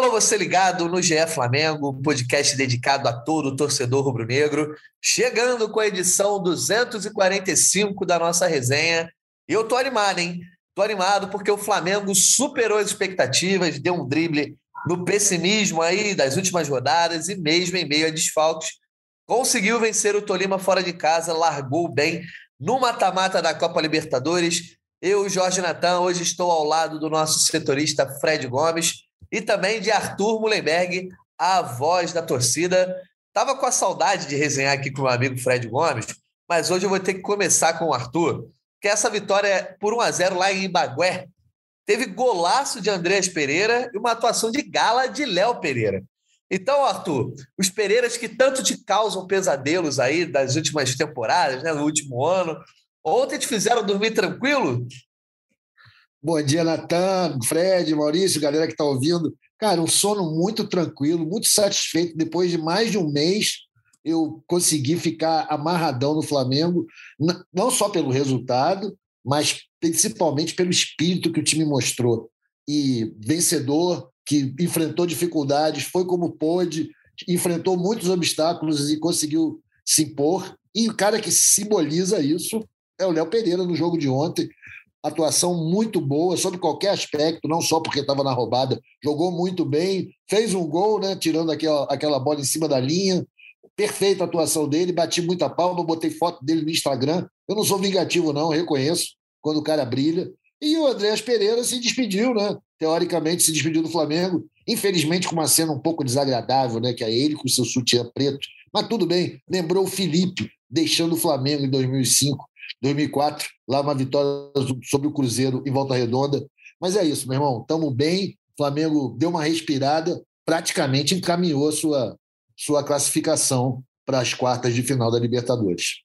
Alô, você ligado no GE Flamengo, podcast dedicado a todo torcedor rubro-negro, chegando com a edição 245 da nossa resenha. E eu tô animado, hein? Tô animado porque o Flamengo superou as expectativas, deu um drible no pessimismo aí das últimas rodadas e mesmo em meio a desfalques, conseguiu vencer o Tolima fora de casa, largou bem no mata-mata da Copa Libertadores. Eu, Jorge Natan, hoje estou ao lado do nosso setorista Fred Gomes e também de Arthur Mullenberg, a voz da torcida. Tava com a saudade de resenhar aqui com o meu amigo Fred Gomes, mas hoje eu vou ter que começar com o Arthur, que essa vitória por 1 a 0 lá em Ibagué teve golaço de Andrés Pereira e uma atuação de gala de Léo Pereira. Então, Arthur, os Pereiras que tanto te causam pesadelos aí das últimas temporadas, né, no último ano, ontem te fizeram dormir tranquilo? Bom dia, Natan, Fred, Maurício, galera que está ouvindo. Cara, um sono muito tranquilo, muito satisfeito. Depois de mais de um mês, eu consegui ficar amarradão no Flamengo, não só pelo resultado, mas principalmente pelo espírito que o time mostrou. E vencedor, que enfrentou dificuldades, foi como pôde, enfrentou muitos obstáculos e conseguiu se impor. E o cara que simboliza isso é o Léo Pereira no jogo de ontem atuação muito boa sobre qualquer aspecto, não só porque estava na roubada, jogou muito bem, fez um gol, né, tirando aquela, aquela bola em cima da linha. Perfeita atuação dele, bati muita palma, botei foto dele no Instagram. Eu não sou vingativo, não, reconheço quando o cara brilha. E o Andréas Pereira se despediu, né? Teoricamente se despediu do Flamengo, infelizmente com uma cena um pouco desagradável, né? Que é ele com seu sutiã preto. Mas tudo bem, lembrou o Felipe deixando o Flamengo em 2005 2004, lá uma vitória sobre o Cruzeiro em Volta Redonda. Mas é isso, meu irmão, estamos bem. O Flamengo deu uma respirada, praticamente encaminhou a sua, sua classificação para as quartas de final da Libertadores.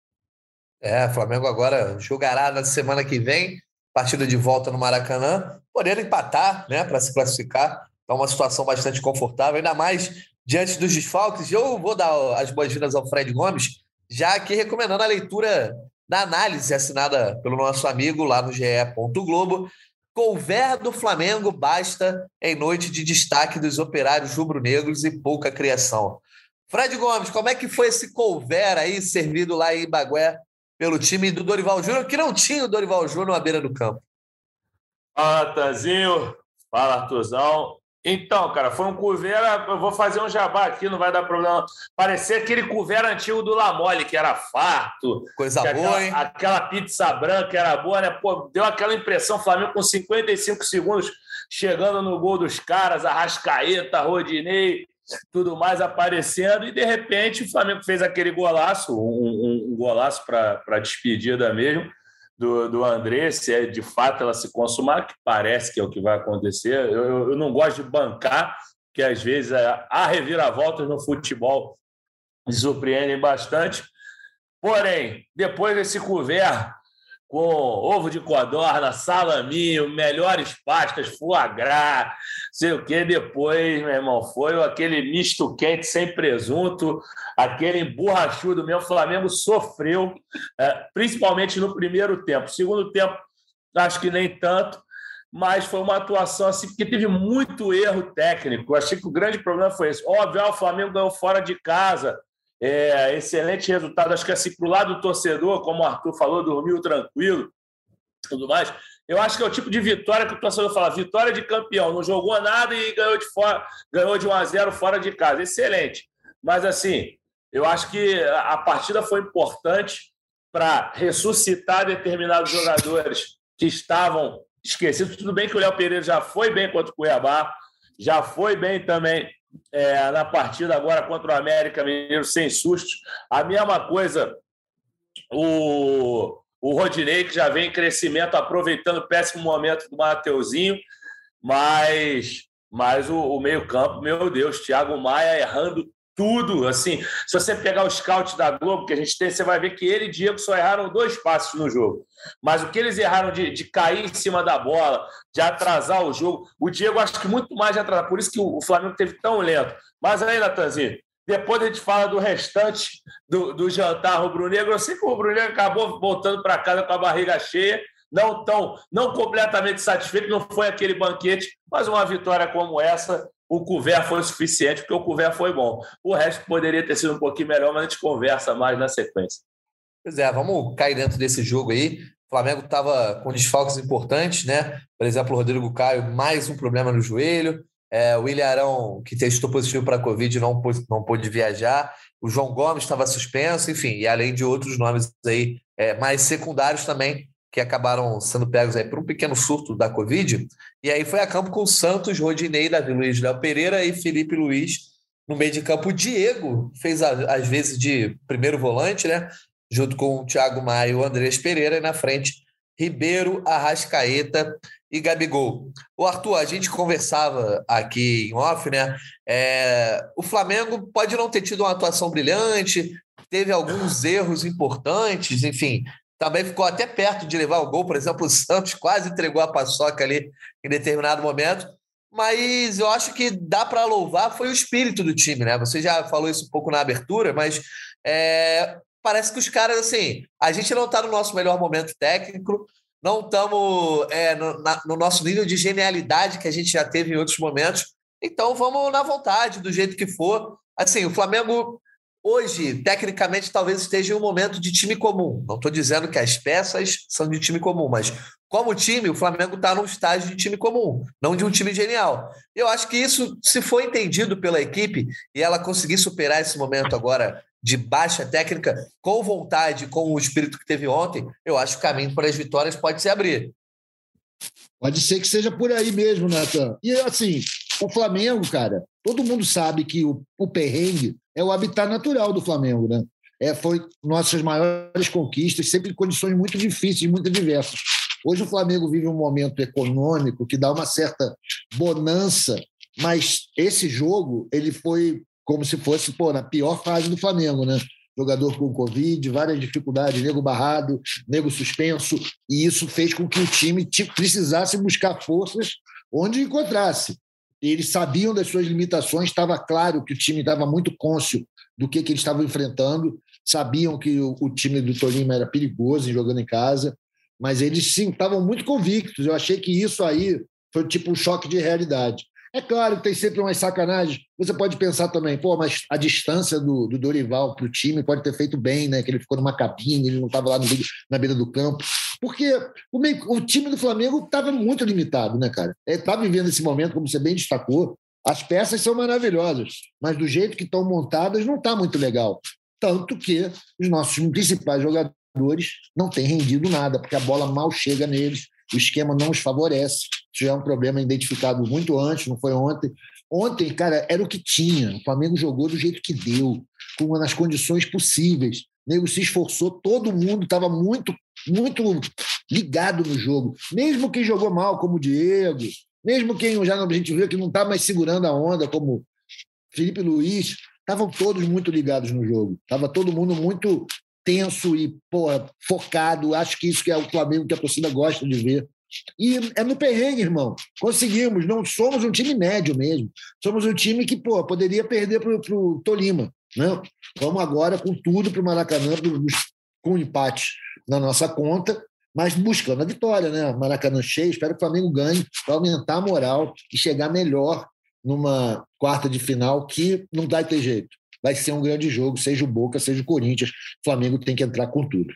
É, Flamengo agora jogará na semana que vem, partida de volta no Maracanã, podendo empatar né, para se classificar. É uma situação bastante confortável, ainda mais diante dos desfalques. Eu vou dar as boas-vindas ao Fred Gomes, já aqui recomendando a leitura da análise assinada pelo nosso amigo lá no GE. Globo. Couver do Flamengo basta em noite de destaque dos operários rubro-negros e pouca criação. Fred Gomes, como é que foi esse couver aí servido lá em Bagué pelo time do Dorival Júnior, que não tinha o Dorival Júnior à beira do campo? Fala, Tanzinho. Fala, Artuzão. Então, cara, foi um couvera. Eu vou fazer um jabá aqui, não vai dar problema. Parecia aquele couvera antigo do Lamole, que era farto. Coisa boa, aquela, hein? Aquela pizza branca era boa, né? Pô, deu aquela impressão, Flamengo com 55 segundos chegando no gol dos caras, Arrascaeta, Rodinei, tudo mais aparecendo. E de repente o Flamengo fez aquele golaço, um, um, um golaço para despedida mesmo do, do André, se é de fato ela se consumar, que parece que é o que vai acontecer. Eu, eu não gosto de bancar, que às vezes é, há reviravoltas no futebol me surpreendem bastante. Porém, depois desse couvert com ovo de codorna, salaminho, melhores pastas, foie gras, sei o que. Depois, meu irmão, foi aquele misto quente sem presunto, aquele emborrachudo meu. O Flamengo sofreu, é, principalmente no primeiro tempo. Segundo tempo, acho que nem tanto, mas foi uma atuação assim, porque teve muito erro técnico. Achei que o grande problema foi esse. Óbvio, ah, o Flamengo ganhou fora de casa, é, excelente resultado. Acho que assim, para o lado do torcedor, como o Arthur falou, dormiu tranquilo, tudo mais. Eu acho que é o tipo de vitória que o torcedor fala: vitória de campeão, não jogou nada e ganhou de fora, ganhou de 1 a 0 fora de casa. Excelente. Mas assim, eu acho que a partida foi importante para ressuscitar determinados jogadores que estavam esquecidos. Tudo bem que o Léo Pereira já foi bem contra o Cuiabá, já foi bem também é, na partida agora contra o América Mineiro sem sustos. A mesma coisa o, o Rodinei, que já vem em crescimento, aproveitando o péssimo momento do Mateuzinho, mas, mas o, o meio-campo, meu Deus, Thiago Maia errando tudo. Assim, se você pegar o scout da Globo que a gente tem, você vai ver que ele e Diego só erraram dois passos no jogo. Mas o que eles erraram de, de cair em cima da bola, de atrasar o jogo, o Diego acho que muito mais de atrasar. Por isso que o, Flamengo teve tão lento. Mas aí, Natanzinho, depois a gente fala do restante do, do jantar rubro-negro. Eu sei que o rubro-negro acabou voltando para casa com a barriga cheia, não tão, não completamente satisfeito, não foi aquele banquete, mas uma vitória como essa o couvert foi suficiente, porque o couvert foi bom. O resto poderia ter sido um pouquinho melhor, mas a gente conversa mais na sequência. Pois é, vamos cair dentro desse jogo aí. O Flamengo estava com desfalques importantes, né? Por exemplo, o Rodrigo Caio, mais um problema no joelho. É, o Arão, que testou positivo para a Covid, não pôde, não pôde viajar. O João Gomes estava suspenso, enfim, e além de outros nomes aí é, mais secundários também, que acabaram sendo pegos aí por um pequeno surto da Covid. E aí foi a campo com Santos, Rodinei, Davi Luiz, Léo Pereira e Felipe Luiz. No meio de campo, o Diego fez às vezes de primeiro volante, né? Junto com o Thiago Maia o Andrés Pereira, e na frente, Ribeiro, Arrascaeta e Gabigol. O Arthur, a gente conversava aqui em off, né? É, o Flamengo pode não ter tido uma atuação brilhante, teve alguns erros importantes, enfim, também ficou até perto de levar o gol. Por exemplo, o Santos quase entregou a paçoca ali em determinado momento. Mas eu acho que dá para louvar foi o espírito do time, né? Você já falou isso um pouco na abertura, mas é, parece que os caras, assim, a gente não está no nosso melhor momento técnico, não estamos é, no, no, nosso nível de genialidade que a gente já teve em outros momentos. Então vamos na vontade, do jeito que for. Assim, o Flamengo hoje, tecnicamente, talvez esteja em um momento de time comum. Não estou dizendo que as peças são de time comum, mas como time, o Flamengo está num estágio de time comum, não de um time genial. Eu acho que isso, se for entendido pela equipe e ela conseguir superar esse momento agora de baixa técnica, com vontade, com o espírito que teve ontem, eu acho que o caminho para as vitórias pode se abrir. Pode ser que seja por aí mesmo, Nathan. E assim, o Flamengo, cara, todo mundo sabe que o, o perrengue é o habitat natural do Flamengo, né? É, foi nossas maiores conquistas, sempre em condições muito difíceis, muito diversas. Hoje o Flamengo vive um momento econômico que dá uma certa bonança, mas esse jogo ele foi como se fosse pô, na pior fase do Flamengo, né? Jogador com Covid, várias dificuldades, nego barrado, nego suspenso, e isso fez com que o time precisasse buscar forças onde encontrasse. Eles sabiam das suas limitações, estava claro que o time estava muito cônscio do que, que eles estavam enfrentando, sabiam que o, o time do Tolima era perigoso jogando em casa, mas eles sim estavam muito convictos. Eu achei que isso aí foi tipo um choque de realidade. É claro que tem sempre umas sacanagens. Você pode pensar também, pô, mas a distância do, do Dorival para o time pode ter feito bem, né? Que ele ficou numa cabine, ele não estava lá no, na beira do campo. Porque o, meio, o time do Flamengo estava muito limitado, né, cara? Está é, vivendo esse momento, como você bem destacou. As peças são maravilhosas, mas do jeito que estão montadas não está muito legal. Tanto que os nossos principais jogadores não têm rendido nada, porque a bola mal chega neles, o esquema não os favorece. Isso já é um problema identificado muito antes, não foi ontem. Ontem, cara, era o que tinha. O Flamengo jogou do jeito que deu, com nas condições possíveis. O nego se esforçou, todo mundo estava muito, muito ligado no jogo. Mesmo quem jogou mal, como o Diego, mesmo quem já a gente viu que não está mais segurando a onda, como Felipe Luiz, estavam todos muito ligados no jogo. Estava todo mundo muito tenso e porra, focado. Acho que isso que é o Flamengo que a torcida gosta de ver. E é no perrengue, irmão. Conseguimos. Não somos um time médio mesmo. Somos um time que pô, poderia perder para o Tolima. Né? Vamos agora com tudo para o Maracanã, com um empate na nossa conta, mas buscando a vitória. Né? Maracanã cheio. Espero que o Flamengo ganhe para aumentar a moral e chegar melhor numa quarta de final que não vai ter jeito vai ser um grande jogo, seja o Boca, seja o Corinthians. O Flamengo tem que entrar com tudo.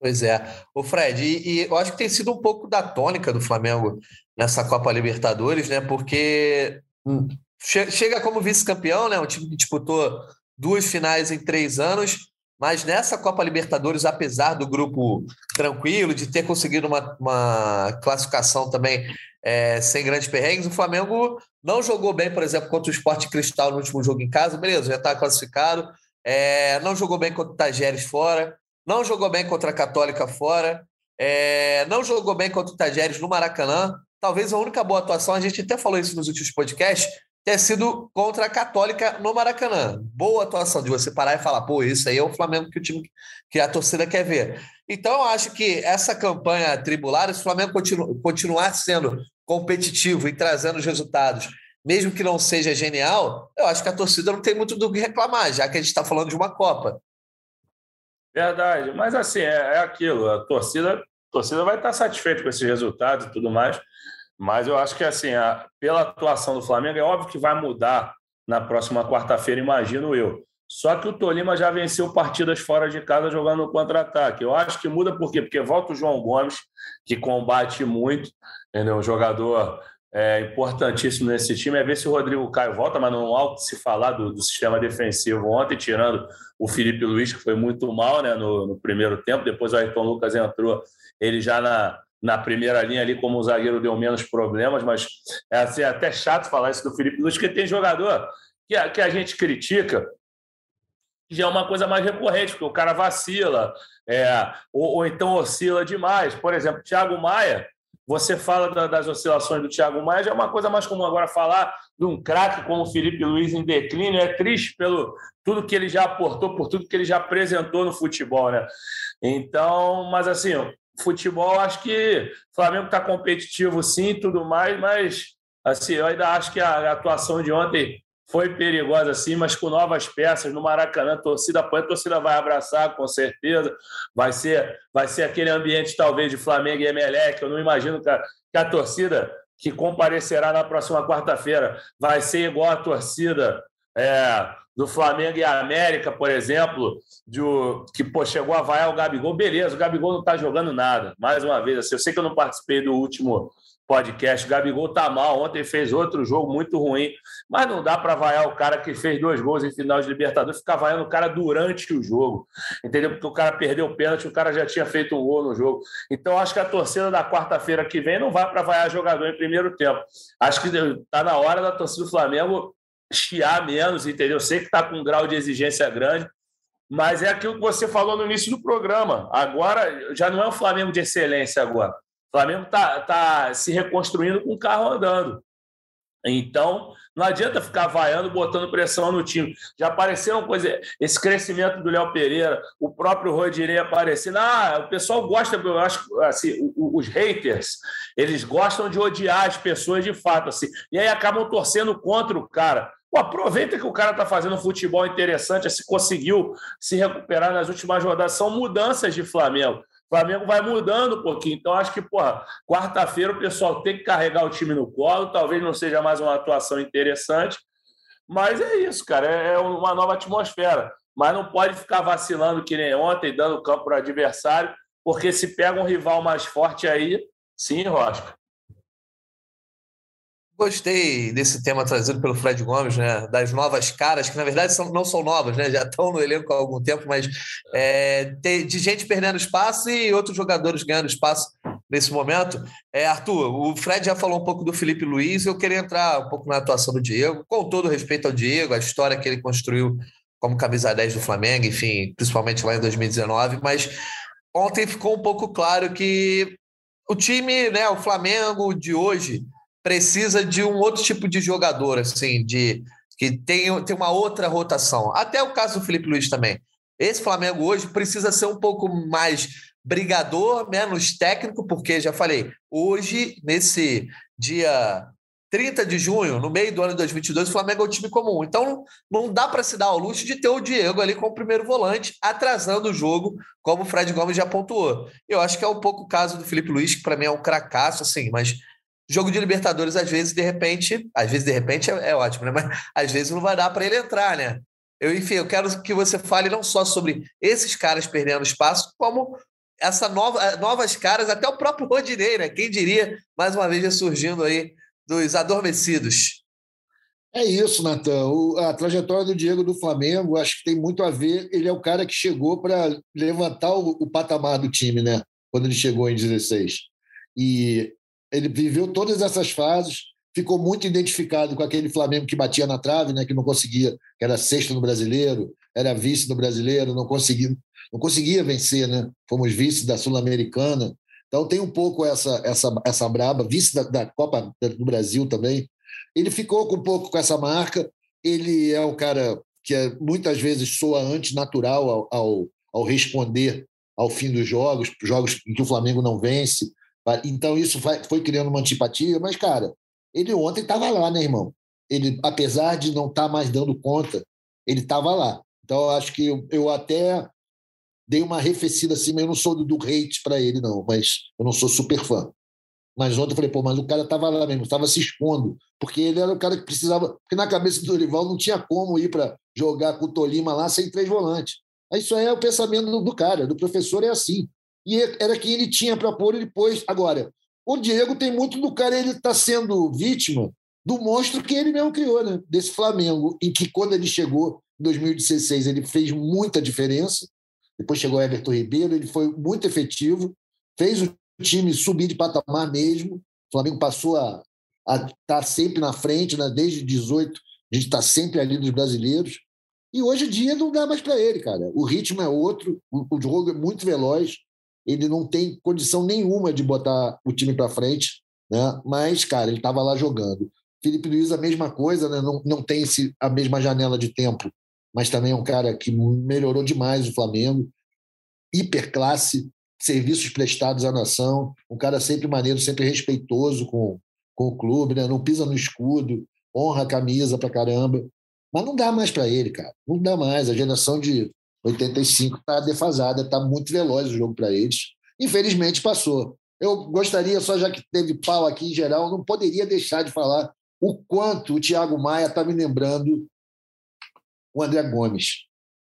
Pois é. O Fred, e, e, eu acho que tem sido um pouco da tônica do Flamengo nessa Copa Libertadores, né? Porque hum, che chega como vice-campeão, né? Um time que disputou duas finais em três anos, mas nessa Copa Libertadores, apesar do grupo tranquilo, de ter conseguido uma, uma classificação também é, sem grandes perrengues. O Flamengo não jogou bem, por exemplo, contra o Sport Cristal no último jogo em casa, beleza, já está classificado. É, não jogou bem contra o Tajeres fora, não jogou bem contra a Católica fora, é, não jogou bem contra o Tajeres no Maracanã. Talvez a única boa atuação, a gente até falou isso nos últimos podcasts, ter sido contra a Católica no Maracanã. Boa atuação de você parar e falar, pô, isso aí é o Flamengo que o time que a torcida quer ver. Então, eu acho que essa campanha tribulada, se o Flamengo continu, continuar sendo competitivo e trazendo os resultados, mesmo que não seja genial, eu acho que a torcida não tem muito do que reclamar, já que a gente está falando de uma Copa. Verdade, mas assim, é, é aquilo, a torcida, a torcida vai estar satisfeita com esses resultados e tudo mais. Mas eu acho que, assim, a, pela atuação do Flamengo, é óbvio que vai mudar na próxima quarta-feira, imagino eu. Só que o Tolima já venceu partidas fora de casa jogando no contra-ataque. Eu acho que muda por quê? Porque volta o João Gomes, que combate muito, entendeu? Um jogador é, importantíssimo nesse time. É ver se o Rodrigo Caio volta, mas não há o que se falar do, do, sistema defensivo ontem, tirando o Felipe Luiz, que foi muito mal né, no, no primeiro tempo. Depois o Ayrton Lucas entrou, ele já na, na primeira linha ali como o zagueiro deu menos problemas, mas é, assim, é até chato falar isso do Felipe Luiz, porque tem jogador que a, que a gente critica, que já é uma coisa mais recorrente, porque o cara vacila, é, ou, ou, então oscila demais. Por exemplo, Thiago Maia, você fala da, das oscilações do Thiago Maia, já é uma coisa mais comum agora falar de um craque como o Felipe Luiz em declínio, é triste pelo tudo que ele já aportou, por tudo que ele já apresentou no futebol, né? Então, mas assim, futebol, acho que o Flamengo está competitivo sim, tudo mais, mas assim, eu ainda acho que a atuação de ontem foi perigosa sim, mas com novas peças no Maracanã, torcida apoia, torcida vai abraçar com certeza. Vai ser, vai ser aquele ambiente talvez de Flamengo e Emelec. Eu não imagino que a, que a torcida que comparecerá na próxima quarta-feira vai ser igual a torcida é, do Flamengo e América, por exemplo, de, que pô, chegou a vaiar o Gabigol, beleza, o Gabigol não está jogando nada. Mais uma vez, assim, eu sei que eu não participei do último podcast, o Gabigol tá mal, ontem fez outro jogo muito ruim, mas não dá para vaiar o cara que fez dois gols em final de Libertadores, ficar vaiando o cara durante o jogo, entendeu? Porque o cara perdeu o pênalti, o cara já tinha feito um gol no jogo. Então, acho que a torcida da quarta-feira que vem não vai para vaiar jogador em primeiro tempo. Acho que tá na hora da torcida do Flamengo chiar menos, entendeu? Sei que está com um grau de exigência grande, mas é aquilo que você falou no início do programa. Agora já não é um Flamengo de excelência agora. O Flamengo está tá se reconstruindo com o carro andando. Então, não adianta ficar vaiando, botando pressão no time. Já apareceram coisas, esse crescimento do Léo Pereira, o próprio Rodinei aparecendo. Ah, o pessoal gosta, eu acho assim, os haters, eles gostam de odiar as pessoas de fato, assim, e aí acabam torcendo contra o cara. Pô, aproveita que o cara está fazendo um futebol interessante, se conseguiu se recuperar nas últimas rodadas. São mudanças de Flamengo. O Flamengo vai mudando um pouquinho. Então, acho que, porra, quarta-feira o pessoal tem que carregar o time no colo. Talvez não seja mais uma atuação interessante. Mas é isso, cara. É, é uma nova atmosfera. Mas não pode ficar vacilando que nem ontem, dando campo para o adversário, porque se pega um rival mais forte aí, sim, Rosca. Gostei desse tema trazido pelo Fred Gomes, né? Das novas caras, que na verdade são, não são novas, né? Já estão no elenco há algum tempo, mas é, de gente perdendo espaço e outros jogadores ganhando espaço nesse momento. É, Arthur, o Fred já falou um pouco do Felipe Luiz, eu queria entrar um pouco na atuação do Diego, com todo respeito ao Diego, a história que ele construiu como camisa 10 do Flamengo, enfim, principalmente lá em 2019, mas ontem ficou um pouco claro que o time, né, o Flamengo de hoje precisa de um outro tipo de jogador, assim, de que tem, tem uma outra rotação. Até o caso do Felipe Luiz também. Esse Flamengo hoje precisa ser um pouco mais brigador, menos técnico, porque já falei, hoje, nesse dia 30 de junho, no meio do ano de 2022, o Flamengo é um time comum. Então, não dá para se dar ao luxo de ter o Diego ali como primeiro volante, atrasando o jogo, como o Fred Gomes já pontuou. Eu acho que é um pouco o caso do Felipe Luiz, que para mim é um cracaço, assim, mas Jogo de Libertadores, às vezes, de repente, às vezes, de repente, é, é ótimo, né? Mas às vezes não vai dar para ele entrar, né? Eu, enfim, eu quero que você fale não só sobre esses caras perdendo espaço, como essa nova, eh, novas caras, até o próprio Rodinei, né? Quem diria, mais uma vez, surgindo aí dos adormecidos. É isso, Natan. A trajetória do Diego do Flamengo, acho que tem muito a ver. Ele é o cara que chegou para levantar o, o, patamar do time, né? Quando ele chegou em 16. E ele viveu todas essas fases, ficou muito identificado com aquele Flamengo que batia na trave, né, que não conseguia, que era sexto no brasileiro, era vice no brasileiro, não conseguia, não conseguia vencer, né? Fomos vice da Sul-Americana. Então tem um pouco essa essa essa braba, vice da, da Copa do Brasil também. Ele ficou com um pouco com essa marca. Ele é um cara que é, muitas vezes soa antinatural ao, ao, ao responder ao fim dos jogos, jogos em que o Flamengo não vence. Então isso foi criando uma antipatia, mas, cara, ele ontem estava lá, né, irmão? Ele, apesar de não estar tá mais dando conta, ele estava lá. Então, eu acho que eu, eu, até dei uma arrefecida assim, mas eu não sou do, do hate para ele, não, mas eu não sou super fã. Mas ontem eu falei, pô, mas o cara estava lá mesmo, estava se expondo, porque ele era o cara que precisava. Porque na cabeça do Dorival não tinha como ir para jogar com o Tolima lá sem três volantes. Isso é o pensamento do cara, do professor é assim. E era quem ele tinha para pôr, ele pôs. Agora, o Diego tem muito do cara, ele está sendo vítima do monstro que ele mesmo criou, né? Desse Flamengo, em que quando ele chegou em 2016, ele fez muita diferença. Depois chegou Everton Ribeiro, ele foi muito efetivo, fez o time subir de patamar mesmo. O Flamengo passou a, estar tá sempre na frente, né? desde 18, a gente está sempre ali dos brasileiros. E hoje em dia não dá mais para ele, cara. O ritmo é outro, o jogo é muito veloz, ele não tem condição nenhuma de botar o time para frente, né? mas, cara, ele estava lá jogando. Felipe Luiz, a mesma coisa, né? não, não tem esse, a mesma janela de tempo, mas também é um cara que melhorou demais o Flamengo. Hiperclasse, serviços prestados à nação, um cara sempre maneiro, sempre respeitoso com, com o clube, né? não pisa no escudo, honra a camisa pra caramba. Mas não dá mais para ele, cara. Não dá mais. A geração de 85 está defasada, está muito veloz o jogo para eles. Infelizmente passou. Eu gostaria, só já que teve pau aqui em geral, não poderia deixar de falar o quanto o Thiago Maia está me lembrando o André Gomes,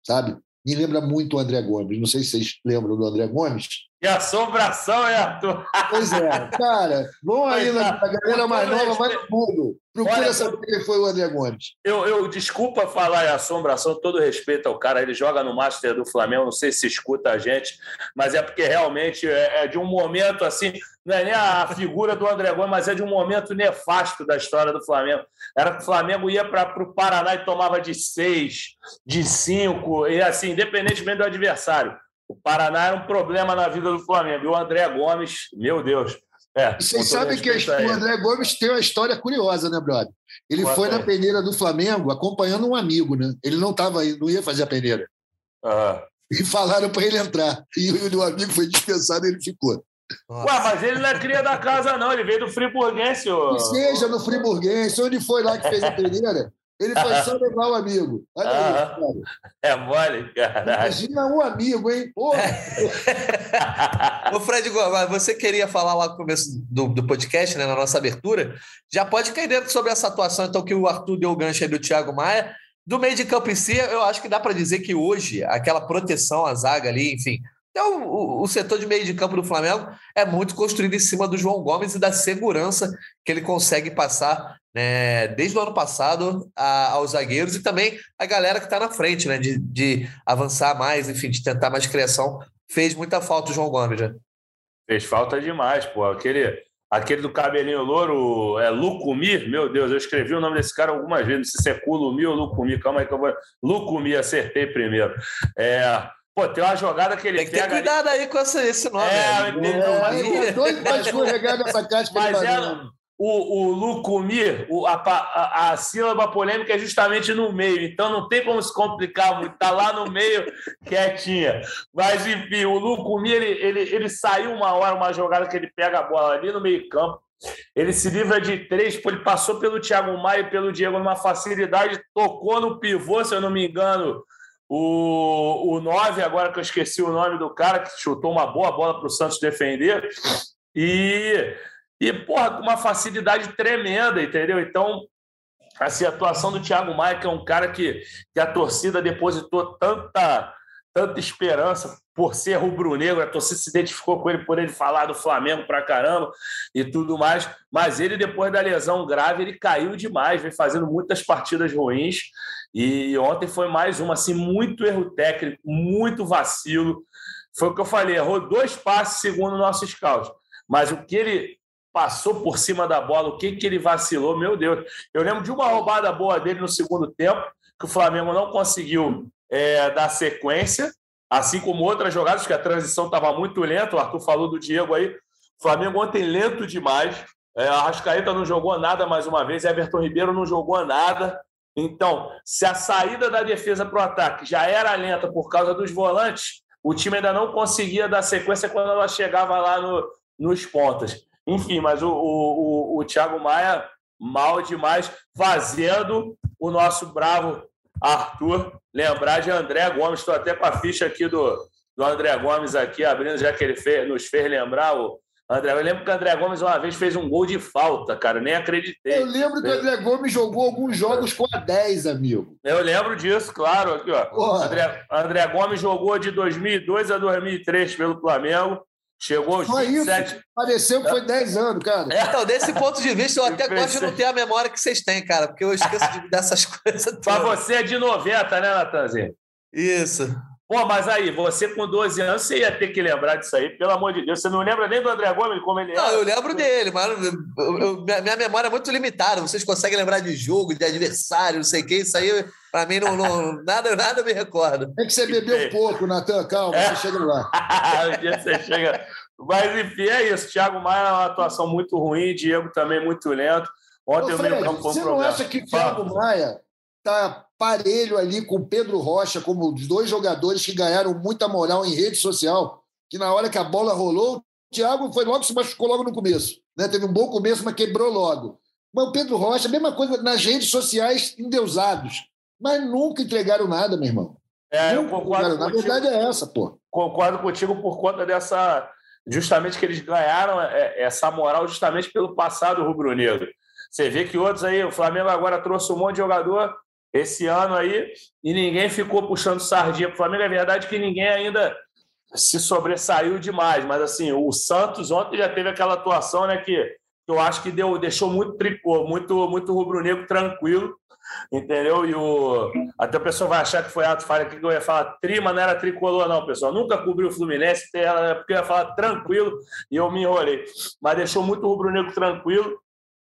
sabe? Me lembra muito o André Gomes. Não sei se vocês lembram do André Gomes. Que assombração, é, Arthur? Pois é, cara. Vão aí na galera mais nova, vai no Google. Procura Olha, saber quem foi o André Gomes. Eu, eu desculpa falar em assombração, todo respeito ao cara. Ele joga no Master do Flamengo, não sei se escuta a gente, mas é porque realmente é, é de um momento assim não é nem a figura do André Gomes, mas é de um momento nefasto da história do Flamengo. Era que o Flamengo ia para o Paraná e tomava de seis, de cinco, e assim, independentemente do adversário. O Paraná era um problema na vida do Flamengo. E o André Gomes, meu Deus. É, Vocês sabem que o André Gomes tem uma história curiosa, né, brother? Ele Quanto foi é? na peneira do Flamengo acompanhando um amigo, né? Ele não estava não ia fazer a peneira. Uhum. E falaram para ele entrar. E o amigo foi dispensado e ele ficou. Nossa. Ué, mas ele não é cria da casa, não. Ele veio do Friburguense. Ô... seja no Friburguense, onde foi lá que fez a peneira, ele foi só levar o amigo. Olha aí, cara. É mole, cara. Imagina um amigo, hein? Porra. Ô, Fred Gomes, você queria falar lá no começo do, do podcast, né, na nossa abertura. Já pode cair dentro sobre essa atuação, então, que o Arthur deu o gancho aí do Thiago Maia. Do meio de campo em si, eu acho que dá para dizer que hoje, aquela proteção à zaga ali, enfim, então, o, o, setor de meio de campo do Flamengo é muito construído em cima do João Gomes e da segurança que ele consegue passar né, desde o ano passado a, aos zagueiros e também a galera que está na frente, né, de, de avançar mais, enfim, de tentar mais criação. Fez muita falta o João Gomes, já. Fez falta demais, pô. Aquele, aquele do cabelinho louro, é Lucumi, meu Deus, eu escrevi o nome desse cara algumas vezes, não sei se é Culumi ou Lucumi, calma aí que eu vou... Lucumi, acertei primeiro. É... Pô, tem uma jogada que ele Tem que ter cuidado ali, aí com esse, esse nome. É, né? é, é doido pra escorregar nessa caixa que Mas é, o, o Lucumir, o, a, a, a, sílaba polêmica é justamente no meio, então não tem como se complicar muito, tá lá no meio quietinha. Mas, enfim, o Lucumir, ele, ele, ele saiu uma hora, uma jogada que ele pega a bola ali no meio campo, ele se livra de três, ele passou pelo Thiago Maia e pelo Diego numa facilidade, tocou no pivô, se eu não me engano, o, o 9, agora que eu esqueci o nome do cara, que chutou uma boa bola para o Santos defender. E, e, porra, com uma facilidade tremenda, entendeu? Então, assim, a atuação do Thiago Maia, que é um cara que, que a torcida depositou tanta, tanta esperança por ser rubro-negro, a torcida se identificou com ele por ele falar do Flamengo pra caramba e tudo mais, mas ele, depois da lesão grave, ele caiu demais, vem fazendo muitas partidas ruins, e ontem foi mais uma, assim, muito erro técnico, muito vacilo, foi o que eu falei, errou dois passes segundo o nosso scout, mas o que ele passou por cima da bola, o que, que ele vacilou, meu Deus, eu lembro de uma roubada boa dele no segundo tempo, que o Flamengo não conseguiu é, dar sequência, assim como outras jogadas, que a transição estava muito lenta. O Arthur falou do Diego aí. O Flamengo ontem lento demais. É, a Rascaeta não jogou nada mais uma vez, Everton Ribeiro não jogou nada. Então, se a saída da defesa para o ataque já era lenta por causa dos volantes, o time ainda não conseguia dar sequência quando ela chegava lá no, nos pontas. Enfim, mas o, o, o, o Thiago Maia mal demais, fazendo o nosso bravo Arthur lembrar de André Gomes. Estou até com a ficha aqui do, do André Gomes aqui, abrindo, já que ele fez, nos fez lembrar o André, eu lembro que o André Gomes uma vez fez um gol de falta, cara, nem acreditei. Eu lembro que o André Gomes jogou alguns jogos com a 10, amigo. Eu lembro disso, claro. Aqui, ó. André, André Gomes jogou de 2002 a 2003 pelo Flamengo. Chegou aos Só 27. Isso. Pareceu que foi 10 anos, cara. É, então, desse ponto de vista, eu até gosto de não ter a memória que vocês têm, cara, porque eu esqueço de, dessas coisas. Para você é de 90, né, Natanzinho? Isso. Pô, mas aí, você com 12 anos, você ia ter que lembrar disso aí, pelo amor de Deus. Você não lembra nem do André Gomes, como ele é? Não, eu lembro dele, mas eu, eu, minha memória é muito limitada. Vocês conseguem lembrar de jogo, de adversário, não sei o que. Isso aí, para mim, não, não, nada, nada me recorda. É que você bebeu um pouco, Natan, calma, é. você chega lá. um dia você chega. Mas, enfim, é isso. Thiago Maia é uma atuação muito ruim, Diego também muito lento. Ontem Ô, Fred, foi um Você não acha que Thiago Maia está parelho ali com o Pedro Rocha, como os dois jogadores que ganharam muita moral em rede social, que na hora que a bola rolou, o Thiago foi logo se machucou logo no começo. Né? Teve um bom começo, mas quebrou logo. Mas o Pedro Rocha, mesma coisa nas redes sociais endeusados. Mas nunca entregaram nada, meu irmão. É, nunca eu concordo. Na verdade é essa, pô. Concordo contigo por conta dessa. Justamente que eles ganharam é, essa moral justamente pelo passado rubro-negro. Você vê que outros aí, o Flamengo agora trouxe um monte de jogador esse ano aí e ninguém ficou puxando sardinha para o Flamengo. É verdade que ninguém ainda se sobressaiu demais, mas assim, o Santos ontem já teve aquela atuação, né, que, eu acho que deu, deixou muito tricô, muito, muito rubro-negro tranquilo, entendeu? E o, até o pessoal vai achar que foi ato falha aqui que eu ia falar trima, não era tricolor, não, pessoal. Nunca cobriu o Fluminense, porque eu ia falar tranquilo e eu me enrolei. Mas deixou muito rubro-negro tranquilo.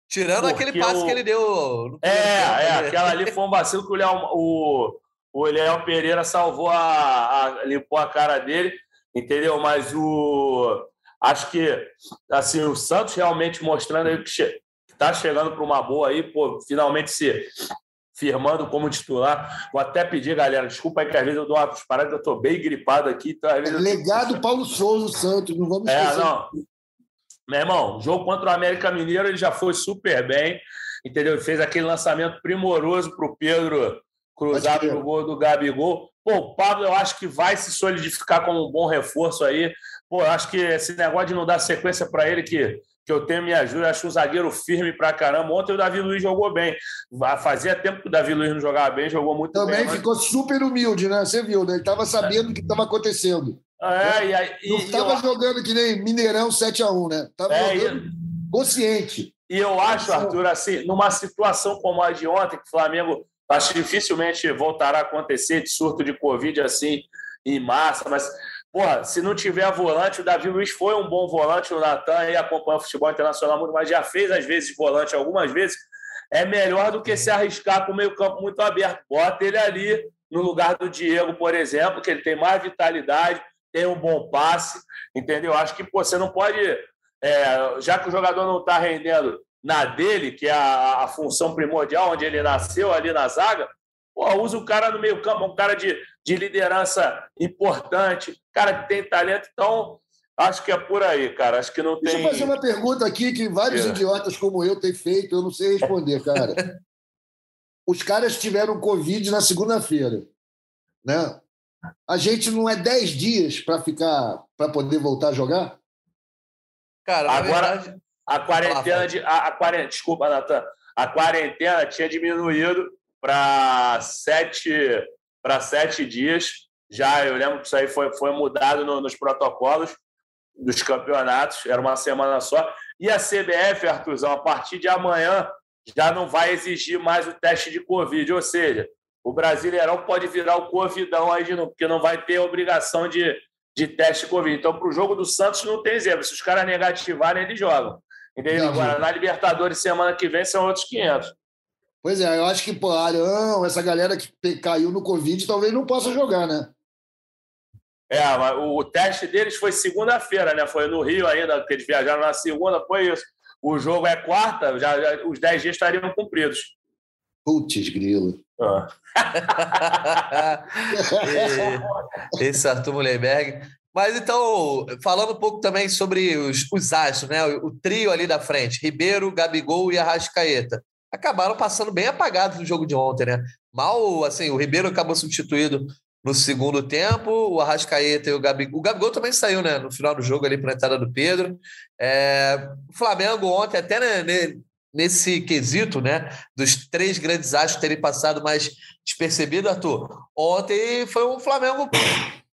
Tirando aquele passe que ele deu. É, é, aquela ali foi um vacilo que o Léo, o, o Léo Pereira salvou a, a, limpou a cara dele, entendeu? Mas o acho que assim, o Santos realmente mostrando aí que está chegando para uma boa aí, pô, finalmente se firmando como titular. Vou até pedir, galera, desculpa aí que às vezes eu dou uma parada, eu estou bem gripado aqui. Então, às vezes Legado Paulo Souza Santos, não vamos é, esquecer. É, não. Meu irmão, jogo contra o América Mineiro ele já foi super bem, entendeu? Ele fez aquele lançamento primoroso para o Pedro cruzar o gol do Gabigol. Pô, o Pablo eu acho que vai se solidificar como um bom reforço aí. Pô, eu acho que esse negócio de não dar sequência para ele, que, que eu tenho me ajuda, eu acho um zagueiro firme pra caramba. Ontem o Davi Luiz jogou bem. Fazia tempo que o Davi Luiz não jogava bem, jogou muito Também bem. Também ficou mas... super humilde, né? Você viu, né? Ele estava sabendo o que estava acontecendo. É, e aí, não estava jogando que nem Mineirão 7x1, né? Estava é, jogando e... consciente. E eu acho, Arthur, assim, numa situação como a de ontem, que o Flamengo acho que dificilmente voltará a acontecer de surto de Covid assim em massa, mas porra, se não tiver volante, o Davi Luiz foi um bom volante, o Natan aí acompanha o futebol internacional muito, mas já fez às vezes volante algumas vezes. É melhor do que se arriscar com o meio-campo muito aberto. Bota ele ali no lugar do Diego, por exemplo, que ele tem mais vitalidade, tem um bom passe, entendeu? Acho que pô, você não pode, é, já que o jogador não está rendendo na dele, que é a, a, função primordial, onde ele nasceu ali na zaga, pô, usa o cara no meio campo, um cara de, de liderança importante, cara que tem talento, então acho que é por aí, cara. Acho que não Deixa tem. Deixa eu fazer uma pergunta aqui que vários é. idiotas como eu têm feito, eu não sei responder, cara. Os caras tiveram Covid na segunda-feira, né? A gente não é 10 dias para ficar para poder voltar a jogar? Cara, agora verdade... a quarentena de, a, a quarentena, desculpa, Natan, a quarentena tinha diminuído para sete para sete dias. Já eu lembro que isso aí foi, foi mudado no, nos protocolos dos campeonatos, era uma semana só. E a CBF, Arthurzão, a partir de amanhã já não vai exigir mais o teste de Covid, ou seja, o Brasileirão pode virar o Covidão aí de novo, porque não vai ter obrigação de, de teste Covid. Então, para o jogo do Santos não tem zebra. Se os caras negativarem, eles jogam. Entendeu? Agora, na Libertadores, semana que vem, são outros 500. Pois é, eu acho que, pô, Arão, essa galera que caiu no Covid, talvez não possa jogar, né? É, mas o teste deles foi segunda-feira, né? Foi no Rio ainda, que eles viajaram na segunda, foi isso. O jogo é quarta, já, já os 10 dias estariam cumpridos. Putz, grilo. Esse Arthur Mullenberg. Mas então, falando um pouco também sobre os, os astros, né? O, o, trio ali da frente, Ribeiro, Gabigol e Arrascaeta. Acabaram passando bem apagados no jogo de ontem, né? Mal, assim, o Ribeiro acabou substituído no segundo tempo. O Arrascaeta e o Gabigol. O Gabigol também saiu, né? No final do jogo ali para a entrada do Pedro. É, o Flamengo ontem, até né, nesse quesito, né? Dos três grandes astros terem passado mais despercebido, Arthur. Ontem foi um Flamengo um pouco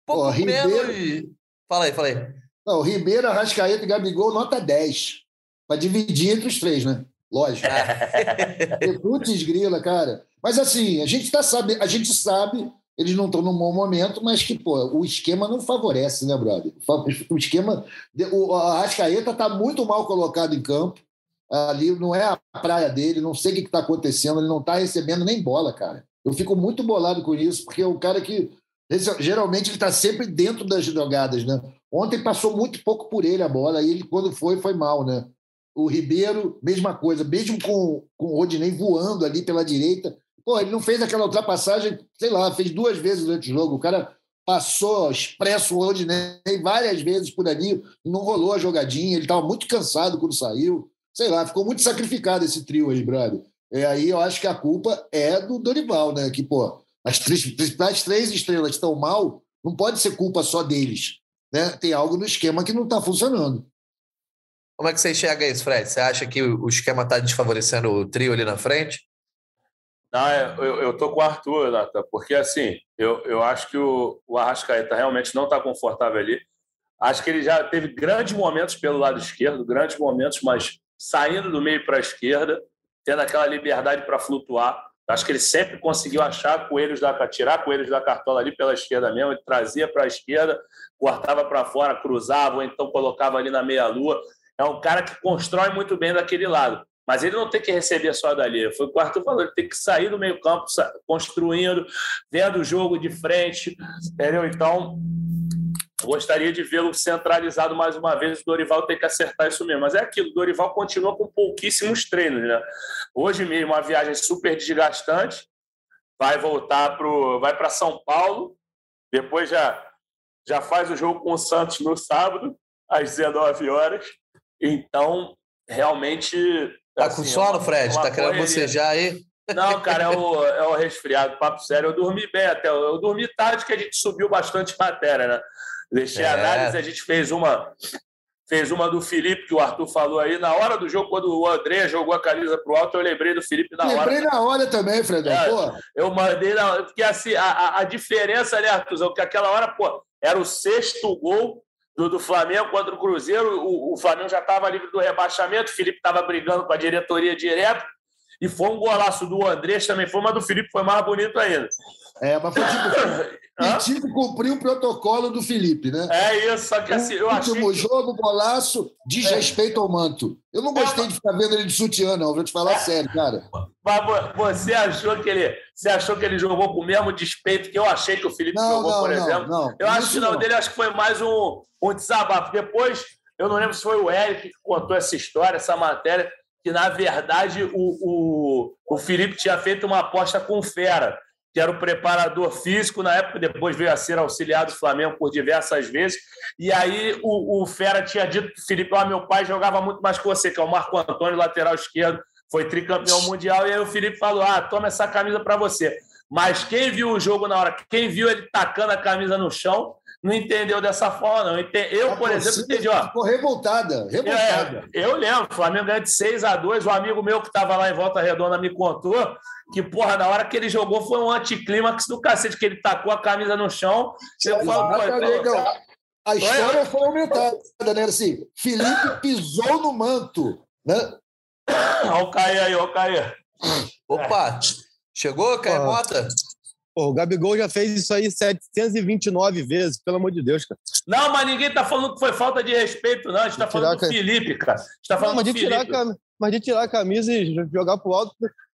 Pô, menos. Ribeiro... Fala aí, fala aí. Não, Ribeiro, Arrascaeta e Gabigol, nota 10. Para dividir entre os três, né? Lógico. Putz, grila, cara. Mas assim, a gente tá sabe, a gente sabe, eles não estão num bom momento, mas que, pô, o esquema não favorece, né, brother? O esquema. O Arrascaeta tá muito mal colocado em campo. Ali não é a praia dele, não sei o que está acontecendo, ele não está recebendo nem bola, cara. Eu fico muito bolado com isso, porque é o cara que. Geralmente ele está sempre dentro das jogadas, né? Ontem passou muito pouco por ele a bola, e ele, quando foi, foi mal, né? O Ribeiro, mesma coisa, mesmo com, com o Rodinei voando ali pela direita. Pô, ele não fez aquela ultrapassagem, sei lá, fez duas vezes durante o jogo. O cara passou expresso o Rodinei várias vezes por ali, não rolou a jogadinha, ele estava muito cansado quando saiu. Sei lá, ficou muito sacrificado esse trio aí, brother. E aí eu acho que a culpa é do Dorival, né? Que, pô, as três, as três estrelas estão mal, não pode ser culpa só deles. Né? Tem algo no esquema que não está funcionando. Como é que você enxerga isso, Fred? Você acha que o esquema está desfavorecendo o trio ali na frente? Não, é, eu, eu tô com o Arthur, Nata, porque assim, eu, eu acho que o, o Arrascaeta realmente não está confortável ali. Acho que ele já teve grandes momentos pelo lado esquerdo, grandes momentos, mas saindo do meio para a esquerda, tendo aquela liberdade para flutuar. Acho que ele sempre conseguiu achar coelhos da tirar coelhos da cartola ali pela esquerda mesmo, ele trazia para a esquerda, cortava para fora, cruzava, ou então colocava ali na meia-lua é um cara que constrói muito bem daquele lado. Mas ele não tem que receber só dali. Foi o que o Arthur falou, ele tem que sair do meio-campo, construindo, vendo o jogo de frente. Entendeu? Então, gostaria de vê-lo centralizado mais uma vez. O Dorival tem que acertar isso mesmo. Mas é aquilo, o Dorival continua com pouquíssimos treinos. Né? Hoje mesmo, uma viagem super desgastante. Vai voltar para São Paulo. Depois já, já faz o jogo com o Santos no sábado, às 19 horas então, realmente. Tá assim, com sono, é Fred? Tá querendo bocejar aí? Não, cara, é o, é o resfriado, papo sério. Eu dormi bem até. Eu dormi tarde que a gente subiu bastante matéria, né? Deixei é. análise, a gente fez uma. Fez uma do Felipe, que o Arthur falou aí. Na hora do jogo, quando o André jogou a camisa pro alto, eu lembrei do Felipe na lembrei hora. Lembrei na hora também, Fredão. É, eu mandei na Porque assim, a, a diferença, né, Arthur? Que aquela hora, pô, era o sexto gol do, do Flamengo contra o Cruzeiro. O, o Flamengo já estava livre do rebaixamento, o Felipe estava brigando com a diretoria direto. E foi um golaço do Andrés também, foi, mas do Felipe foi mais bonito ainda. É, mas foi tipo. e tinha que cumprir o protocolo do Felipe, né? É isso, só que assim, eu achei. Último jogo, golaço, desrespeito é. ao manto. Eu não gostei é, de ficar vendo ele de sutiã, não, vou te falar é. sério, cara. Mas você achou que ele. Você achou que ele jogou com o mesmo despeito que eu achei que o Felipe não, jogou, não, por não, exemplo? Não, eu acho que não, dele acho que foi mais um, um desabafo. Depois, eu não lembro se foi o Eric que contou essa história, essa matéria, que na verdade o, o, o Felipe tinha feito uma aposta com o Fera, que era o preparador físico na época, depois veio a ser auxiliar do Flamengo por diversas vezes. E aí o, o Fera tinha dito para o Felipe: oh, meu pai jogava muito mais que você, que é o Marco Antônio, lateral esquerdo, foi tricampeão mundial. E aí o Felipe falou: ah, toma essa camisa para você. Mas quem viu o jogo na hora, quem viu ele tacando a camisa no chão, não entendeu dessa forma, não. Eu, por exemplo, entendi. Ó, ficou revoltada, revoltada. É, eu lembro, o Flamengo ganhou de 6 a 2 Um amigo meu que estava lá em Volta Redonda me contou que, porra, na hora que ele jogou foi um anticlímax do cacete, que ele tacou a camisa no chão. Eu falo, a história foi aumentada, né? Assim, Felipe pisou no manto, né? Olha o Caê aí, olha o Caê. Opa, chegou, Caê Mota? Pô, o Gabigol já fez isso aí 729 vezes, pelo amor de Deus, cara. Não, mas ninguém tá falando que foi falta de respeito, não. A gente tá falando do Felipe, cara. A gente tá falando não, mas, de tirar a, mas de tirar a camisa e jogar pro alto,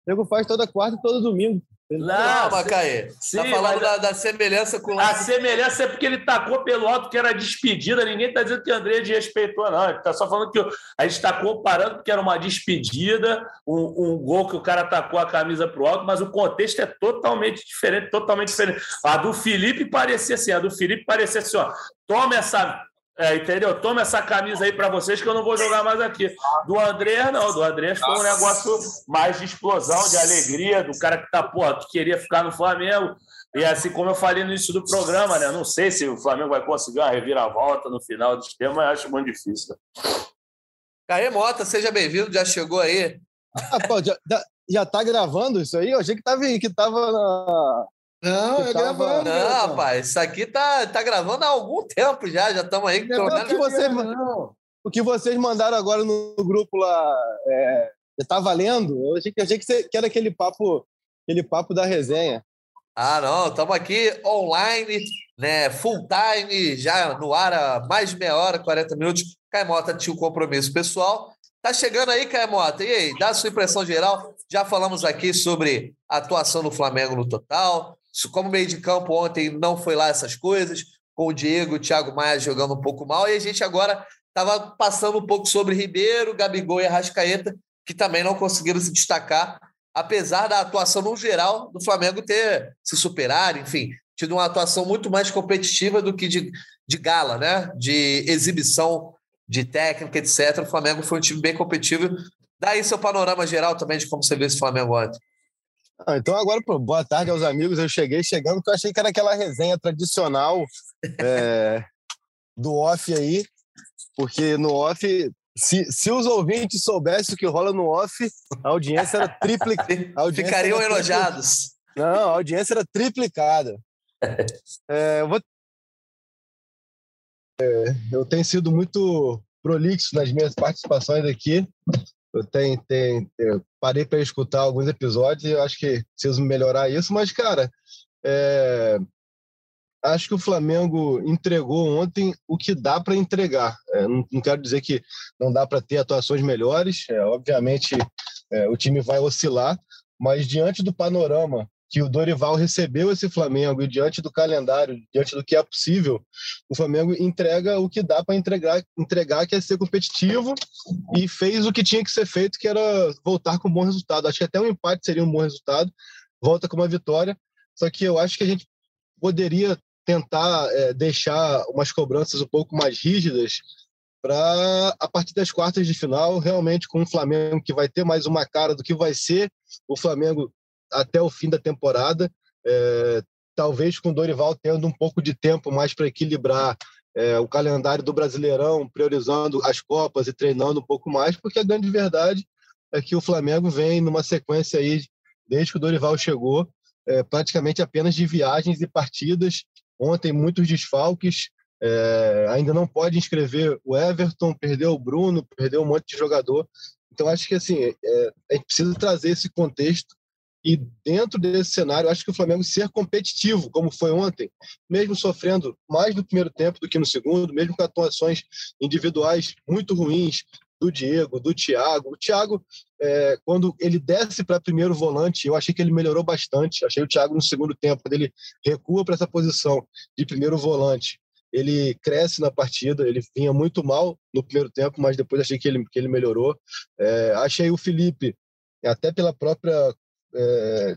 o nego faz toda quarta e todo domingo. Não, Macaê. Tá falando da, da, semelhança com o A semelhança é porque ele tacou pelo alto que era despedida. Ninguém está dizendo que o André desrespeitou, não. Ele está só falando que a gente está comparando porque era uma despedida, um, um, gol que o cara tacou a camisa para o alto, mas o contexto é totalmente diferente, totalmente diferente. A do Felipe parecia assim, a do Felipe parecia assim, ó. Toma essa É, entendeu? Toma essa camisa aí para vocês que eu não vou jogar mais aqui. Do André, não. Do André foi um negócio mais de explosão, de alegria, do cara que tá, porra, que queria ficar no Flamengo. E assim como eu falei no início do programa, né? Não sei se o Flamengo vai conseguir uma reviravolta no final do sistema, mas acho muito difícil. Caê Mota, seja bem-vindo, já chegou aí. Ah, pô, já, já, já tá gravando isso aí? Eu achei que tava, que tava na, não, é gravando. Não, rapaz, isso aqui tá, tá gravando há algum tempo já, já estamos aí. Não, o, que vocês, o que vocês mandaram agora no grupo lá, é, tá valendo? Eu achei, achei que, que era aquele papo, aquele papo da resenha. Ah, não, estamos aqui online, né, full time, já no ar há mais de meia hora, 40 minutos. Caimota tinha um compromisso pessoal. Tá chegando aí, Caimota. E aí, dá a sua impressão geral. Já falamos aqui sobre a atuação do Flamengo no total, como meio de campo ontem não foi lá essas coisas, com o Diego, o Thiago Maia jogando um pouco mal, e a gente agora estava passando um pouco sobre Ribeiro, Gabigol e Arrascaeta, que também não conseguiram se destacar, apesar da atuação no geral do Flamengo ter se superado, enfim, tido uma atuação muito mais competitiva do que de, de gala, né? de exibição de técnica, etc. O Flamengo foi um time bem competitivo. Daí seu panorama geral também de como você viu esse Flamengo ontem. Ah, então agora, pô, boa tarde aos amigos. Eu cheguei chegando porque eu achei que era aquela resenha tradicional é, do off aí, porque no off, se, se os ouvintes soubessem o que rola no off, a audiência era triplicada. Ficariam era elogiados. Não, a audiência era triplicada. É, eu, vou... é, eu tenho sido muito prolixo nas minhas participações aqui. Eu tenho, tenho, eu parei para escutar alguns episódios e eu acho que preciso melhorar isso, mas, cara, é, acho que o Flamengo entregou ontem o que dá para entregar. É, não, não, quero dizer que não dá para ter atuações melhores, é, obviamente é, o time vai oscilar, mas diante do panorama que o Dorival recebeu esse Flamengo e diante do calendário, diante do que é possível, o Flamengo entrega o que dá para entregar, entregar que é ser competitivo e fez o que tinha que ser feito, que era voltar com um bom resultado. Acho que até um empate seria um bom resultado, volta com uma vitória. Só que eu acho que a gente poderia tentar é, deixar umas cobranças um pouco mais rígidas para a partir das quartas de final, realmente com o Flamengo que vai ter mais uma cara do que vai ser o Flamengo até o fim da temporada. É, talvez com o Dorival tendo um pouco de tempo mais para equilibrar é, o calendário do Brasileirão, priorizando as Copas e treinando um pouco mais, porque a grande verdade é que o Flamengo vem numa sequência aí, desde que o Dorival chegou, é, praticamente apenas de viagens e partidas. Ontem, muitos desfalques. É, ainda não pode inscrever o Everton, perdeu o Bruno, perdeu um monte de jogador. Então, acho que assim, é, a gente precisa trazer esse contexto e dentro desse cenário, acho que o Flamengo ser competitivo, como foi ontem, mesmo sofrendo mais no primeiro tempo do que no segundo, mesmo com atuações individuais muito ruins do Diego, do Thiago. O Thiago, é, quando ele desce para primeiro volante, eu achei que ele melhorou bastante. Achei o Thiago no segundo tempo, quando ele recua para essa posição de primeiro volante, ele cresce na partida. Ele vinha muito mal no primeiro tempo, mas depois achei que ele, que ele melhorou. É, achei o Felipe, até pela própria é,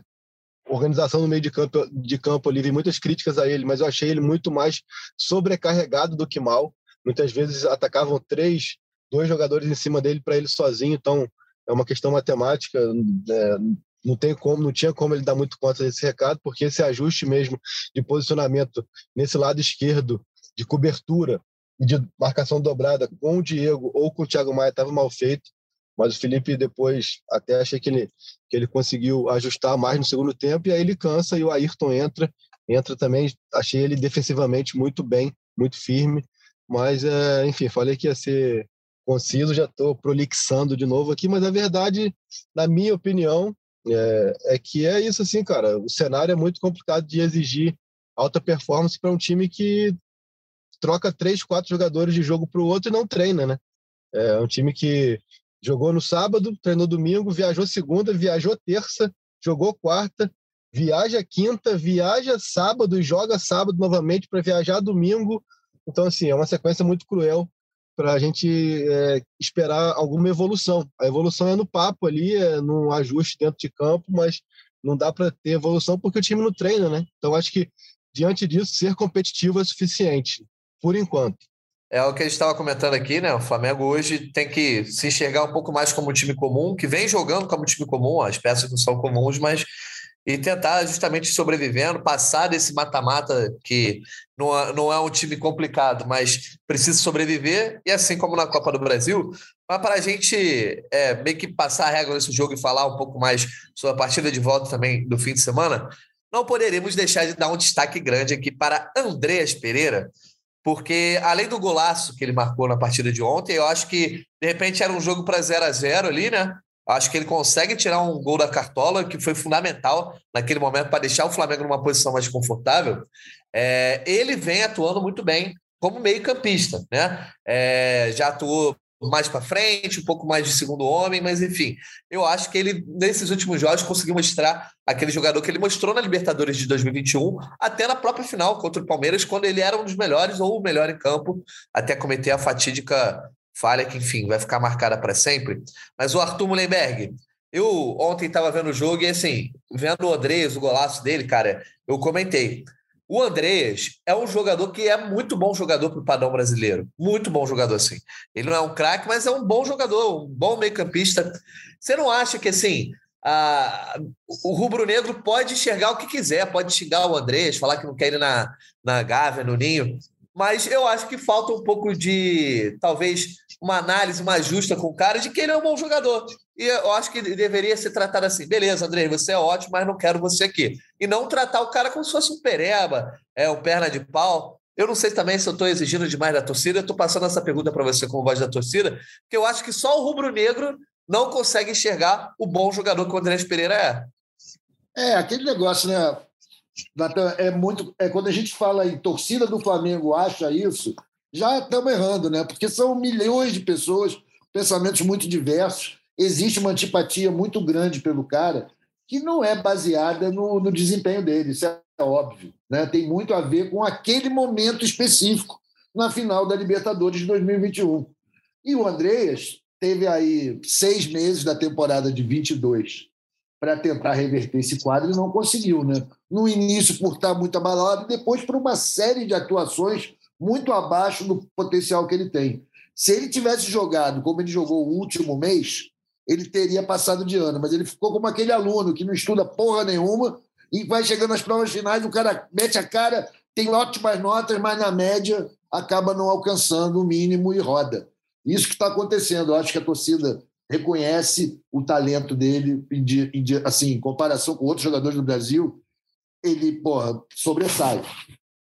organização no meio de campo, de campo ali, vi muitas críticas a ele, mas eu achei ele muito mais sobrecarregado do que mal. Muitas vezes atacavam três, dois jogadores em cima dele para ele sozinho, então é uma questão matemática. É, não tem como, não tinha como ele dar muito conta desse recado, porque esse ajuste mesmo de posicionamento nesse lado esquerdo de cobertura de marcação dobrada com o Diego ou com o Thiago Maia estava mal feito. Mas o Felipe depois até achei que ele, que ele conseguiu ajustar mais no segundo tempo e aí ele cansa e o Ayrton entra. Entra também, achei ele defensivamente muito bem, muito firme. Mas, é, enfim, falei que ia ser conciso, já estou prolixando de novo aqui, mas a verdade, na minha opinião, é, é, que é isso assim, cara. O cenário é muito complicado de exigir alta performance para um time que troca três, quatro jogadores de jogo para o outro e não treina, né? É um time que Jogou no sábado, treinou domingo, viajou segunda, viajou terça, jogou quarta, viaja quinta, viaja sábado e joga sábado novamente para viajar domingo. Então, assim, é uma sequência muito cruel para a gente é, esperar alguma evolução. A evolução é no papo ali, é no ajuste dentro de campo, mas não dá para ter evolução porque o time não treina, né? Então, acho que diante disso, ser competitivo é suficiente, por enquanto. É o que a gente estava comentando aqui, né? O Flamengo hoje tem que se enxergar um pouco mais como um time comum, que vem jogando como um time comum, as peças não são comuns, mas e tentar justamente sobrevivendo, passar desse mata-mata que não é, não é um time complicado, mas precisa sobreviver, e assim como na Copa do Brasil, mas para a gente é, meio que passar a regra nesse jogo e falar um pouco mais sobre a partida de volta também do fim de semana, não poderemos deixar de dar um destaque grande aqui para Andreas Pereira, porque além do golaço que ele marcou na partida de ontem, eu acho que de repente era um jogo para 0 a 0 ali, né? Acho que ele consegue tirar um gol da cartola, que foi fundamental naquele momento para deixar o Flamengo numa posição mais confortável. É, ele vem atuando muito bem como meio-campista, né? É, já atuou mais para frente, um pouco mais de segundo homem, mas enfim, eu acho que ele, nesses últimos jogos, conseguiu mostrar aquele jogador que ele mostrou na Libertadores de 2021, até na própria final contra o Palmeiras, quando ele era um dos melhores ou o melhor em campo, até cometer a fatídica falha que, enfim, vai ficar marcada para sempre. Mas o Arthur Mullenberg, eu ontem estava vendo o jogo e, assim, vendo o Andrés, o golaço dele, cara, eu comentei. O Andrés é um jogador que é muito bom jogador para o padrão brasileiro. Muito bom jogador, assim. Ele não é um craque, mas é um bom jogador, um bom meio-campista. Você não acha que, assim, a, o rubro-negro pode enxergar o que quiser, pode xingar o Andrés, falar que não quer ir na, na Gávea, no Ninho, mas eu acho que falta um pouco de, talvez, uma análise mais justa com o cara de que ele é um bom jogador. E eu acho que deveria ser tratado assim: beleza, André, você é ótimo, mas não quero você aqui. E não tratar o cara como se fosse um pereba, é, um perna de pau. Eu não sei também se eu estou exigindo demais da torcida, eu estou passando essa pergunta para você como voz da torcida, porque eu acho que só o rubro-negro não consegue enxergar o bom jogador que o André Pereira é. É, aquele negócio, né? Natan, é muito. É, quando a gente fala em torcida do Flamengo acha isso, já estamos errando, né? Porque são milhões de pessoas, pensamentos muito diversos. Existe uma antipatia muito grande pelo cara que não é baseada no, no desempenho dele, isso é óbvio. Né? Tem muito a ver com aquele momento específico na final da Libertadores de 2021. E o Andreas teve aí seis meses da temporada de 22 para tentar reverter esse quadro e não conseguiu, né? No início por estar muito abalado e depois por uma série de atuações muito abaixo do potencial que ele tem. Se ele tivesse jogado como ele jogou o último mês, ele teria passado de ano, mas ele ficou como aquele aluno que não estuda porra nenhuma e vai chegando nas provas finais, o cara mete a cara, tem ótimas notas, mas na média acaba não alcançando o mínimo e roda. Isso que está acontecendo. Eu acho que a torcida reconhece o talento dele, assim, em comparação com outros jogadores do Brasil, ele, porra, sobressai.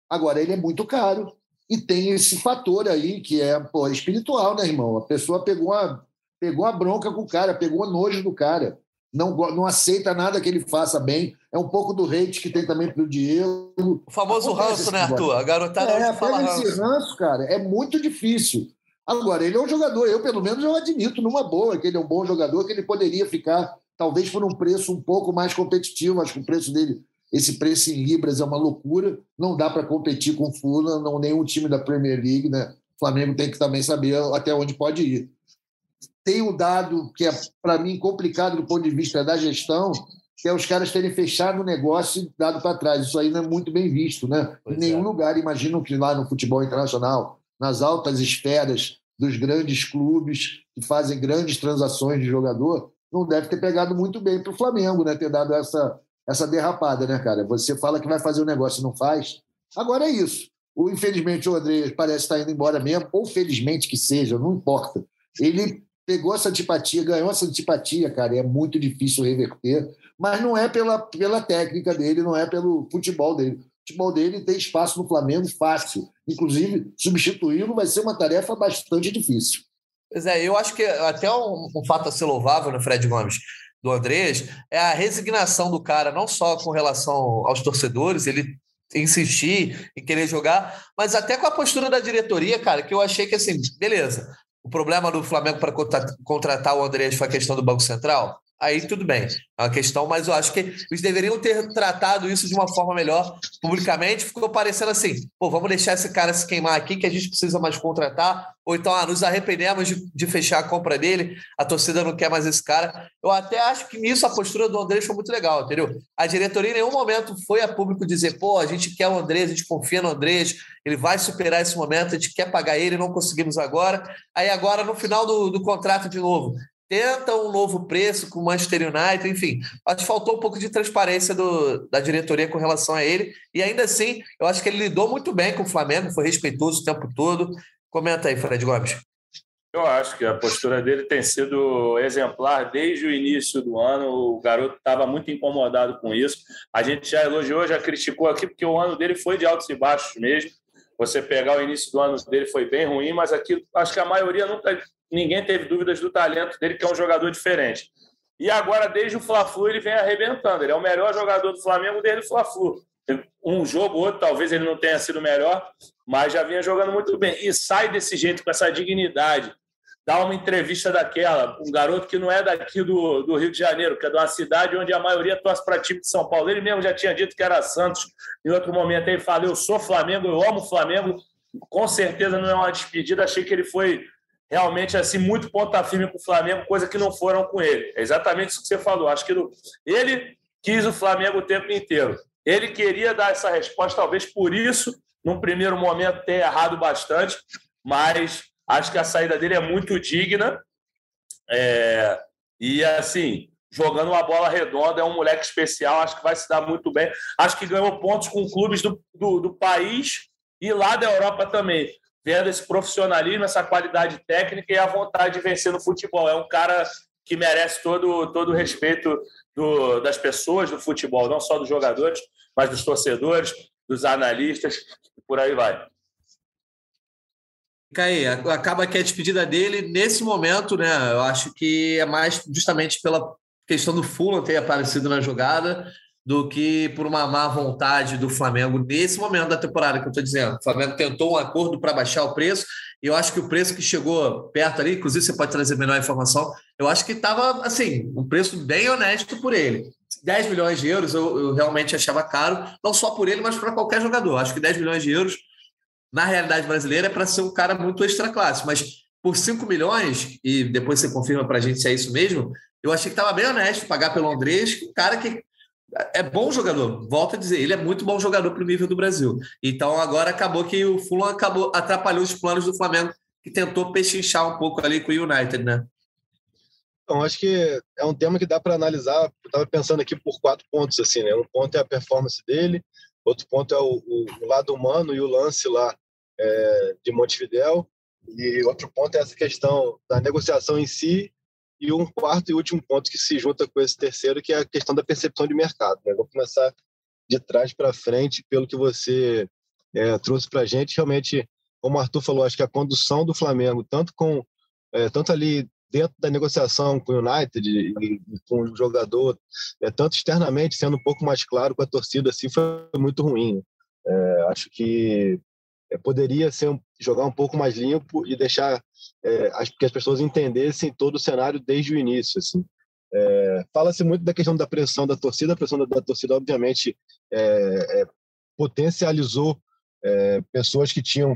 Agora, ele é muito caro e tem esse fator aí que é porra, espiritual, né, irmão? A pessoa pegou a, pegou a bronca com o cara, pegou a nojo do cara. Não, não aceita nada que ele faça bem. É um pouco do hate que tem também pro Diego. O famoso ranço, né, Arthur? A garotada é, fala ranço. esse ranço, cara, é muito difícil. Agora, ele é um jogador, eu pelo menos eu admito numa boa que ele é um bom jogador, que ele poderia ficar talvez por um preço um pouco mais competitivo, acho que o preço dele, esse preço em libras é uma loucura, não dá para competir com o Fulham, não nenhum time da Premier League, né? O Flamengo tem que também saber até onde pode ir. Tem um dado que é para mim complicado do ponto de vista da gestão, que é os caras terem fechado o negócio e dado para trás. Isso aí não é muito bem visto, né? Pois em nenhum é. lugar, imagino que lá no futebol internacional nas altas esferas dos grandes clubes que fazem grandes transações de jogador, não deve ter pegado muito bem para o Flamengo, né? Ter dado essa, essa derrapada, né, cara? Você fala que vai fazer um negócio e não faz. Agora é isso. O, infelizmente, o André parece estar indo embora mesmo, ou felizmente que seja, não importa. Ele pegou essa antipatia, ganhou essa antipatia, cara, é muito difícil reverter, mas não é pela, pela técnica dele, não é pelo futebol dele futebol dele tem espaço no Flamengo fácil. Inclusive, substituí-lo vai ser uma tarefa bastante difícil. Pois é, eu acho que até um, um fato a ser louvável no Fred Gomes do Andrés é a resignação do cara, não só com relação aos torcedores, ele insistir em querer jogar, mas até com a postura da diretoria, cara, que eu achei que assim, beleza. O problema do Flamengo para contratar o Andrés foi a questão do Banco Central. Aí tudo bem. É uma questão, mas eu acho que eles deveriam ter tratado isso de uma forma melhor publicamente. Ficou parecendo assim: pô, vamos deixar esse cara se queimar aqui, que a gente precisa mais contratar, ou então ah, nos arrependemos de, de, fechar a compra dele, a torcida não quer mais esse cara. Eu até acho que nisso a postura do Andrés foi muito legal, entendeu? A diretoria em nenhum momento foi a público dizer: pô, a gente quer o Andrés, a gente confia no Andrés, ele vai superar esse momento, a gente quer pagar ele, não conseguimos agora. Aí agora, no final do, do contrato de novo, tenta um novo preço com o Manchester United, enfim. Acho que faltou um pouco de transparência do, da diretoria com relação a ele. E ainda assim, eu acho que ele lidou muito bem com o Flamengo, foi respeitoso o tempo todo. Comenta aí, Fred Gomes. Eu acho que a postura dele tem sido exemplar desde o início do ano. O garoto estava muito incomodado com isso. A gente já elogiou, já criticou aqui, porque o ano dele foi de altos e baixos mesmo. Você pegar o início do ano dele foi bem ruim, mas aqui acho que a maioria nunca ninguém teve dúvidas do talento dele, que é um jogador diferente. E agora, desde o Fla-Flu, ele vem arrebentando. Ele é o melhor jogador do Flamengo desde o Fla-Flu. Um jogo, outro, talvez ele não tenha sido melhor, mas já vinha jogando muito bem. E sai desse jeito, com essa dignidade. Dá uma entrevista daquela, um garoto que não é daqui do, do Rio de Janeiro, que é de uma cidade onde a maioria torce para time de São Paulo. Ele mesmo já tinha dito que era Santos. Em outro momento ele falou: Eu sou Flamengo, eu amo Flamengo. Com certeza não é uma despedida. Achei que ele foi realmente assim muito ponta firme com o Flamengo, coisa que não foram com ele. É exatamente isso que você falou. Acho que ele quis o Flamengo o tempo inteiro. Ele queria dar essa resposta, talvez por isso, num primeiro momento, ter errado bastante, mas acho que a saída dele é muito digna. É... E assim, jogando uma bola redonda, é um moleque especial, acho que vai se dar muito bem. Acho que ganhou pontos com clubes do, do, do país e lá da Europa também vendo esse profissionalismo, essa qualidade técnica e a vontade de vencer no futebol. É um cara que merece todo, todo o respeito do, das pessoas do futebol, não só dos jogadores, mas dos torcedores, dos analistas, e por aí vai. Caí, acaba que a despedida dele, nesse momento, né? Eu acho que é mais justamente pela questão do Fulham ter aparecido na jogada do que por uma má vontade do Flamengo nesse momento da temporada que eu estou dizendo. O Flamengo tentou um acordo para baixar o preço, e eu acho que o preço que chegou perto ali, inclusive você pode trazer melhor informação, eu acho que estava assim, um preço bem honesto por ele. 10 milhões de euros eu, eu realmente achava caro, não só por ele, mas para qualquer jogador. Acho que 10 milhões de euros, na realidade brasileira, é para ser um cara muito extra classe, mas por 5 milhões, e depois você confirma para a gente se é isso mesmo, eu achei que estava bem honesto pagar pelo Andrés, um cara que é bom jogador, volto a dizer, ele é muito bom jogador para o nível do Brasil. Então agora acabou que o Fulham acabou, atrapalhou os planos do Flamengo, que tentou pechinchar um pouco ali com o United, né? Então, acho que é um tema que dá para analisar. Eu estava pensando aqui por quatro pontos, assim, né? Um ponto é a performance dele, outro ponto é o, o, lado humano e o lance lá é, de Montevidéu, e outro ponto é essa questão da negociação em si e um quarto e último ponto que se junta com esse terceiro, que é a questão da percepção de mercado. Né? Vou começar de trás para frente, pelo que você é, trouxe para a gente. Realmente, como o Arthur falou, acho que a condução do Flamengo, tanto com é, tanto ali dentro da negociação com o United e, com o jogador, é, tanto externamente, sendo um pouco mais claro com a torcida, assim, foi muito ruim. É, acho que poderia ser jogar um pouco mais limpo e deixar é, as, que as pessoas entendessem todo o cenário desde o início. Assim. É, Fala-se muito da questão da pressão da torcida, a pressão da, da torcida, obviamente, é, potencializou pessoas que tinham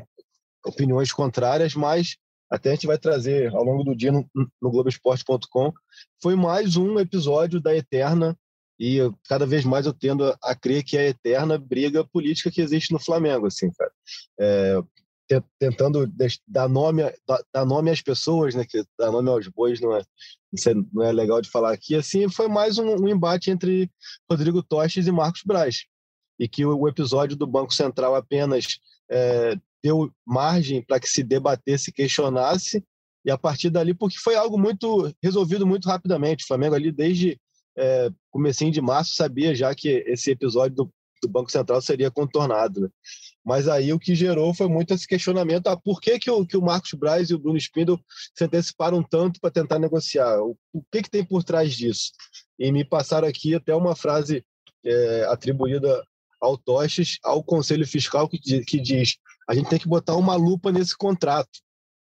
opiniões contrárias, mas até a gente vai trazer ao longo do dia no, no Globoesporte.com. Foi mais um episódio da Eterna e eu, cada vez mais eu tendo a, a, crer que é a eterna briga política que existe no Flamengo, assim, cara. É, tentando dar nome, dar nome às pessoas, né? Que dar nome aos bois não é, não é legal de falar aqui. Assim, foi mais um, um embate entre Rodrigo Toches e Marcos Braz. E que o, o episódio do Banco Central apenas é, deu margem para que se debatesse, questionasse, e a partir dali, porque foi algo muito resolvido muito rapidamente. O Flamengo ali, desde é, comecinho de março, sabia já que esse episódio do, do Banco Central seria contornado. Né? Mas aí o que gerou foi muito esse questionamento: ah, por que, que, o, que o Marcos Braz e o Bruno Spindle se anteciparam tanto para tentar negociar? O, o que, que tem por trás disso? E me passaram aqui até uma frase é, atribuída ao Toches, ao Conselho Fiscal, que, que diz: a gente tem que botar uma lupa nesse contrato.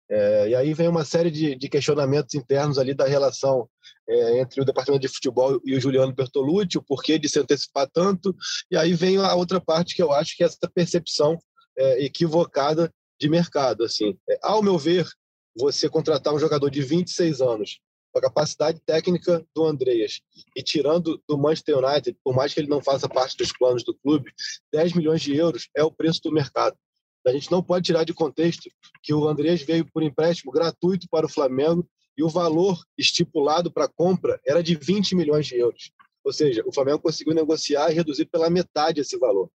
É, e aí vem uma série de, de, questionamentos internos ali da relação é, entre o departamento de futebol e o Juliano Bertolucci, o porquê de se antecipar tanto. E aí vem a outra parte que eu acho que é essa percepção é, equivocada de mercado. Assim, é, ao meu ver, você contratar um jogador de 26 anos com a capacidade técnica do Andreas e tirando do Manchester United, por mais que ele não faça parte dos planos do clube, 10 milhões de euros é o preço do mercado. A gente não pode tirar de contexto que o Andreas veio por empréstimo gratuito para o Flamengo e o valor estipulado para compra era de 20 milhões de euros. Ou seja, o Flamengo conseguiu negociar e reduzir pela metade esse valor.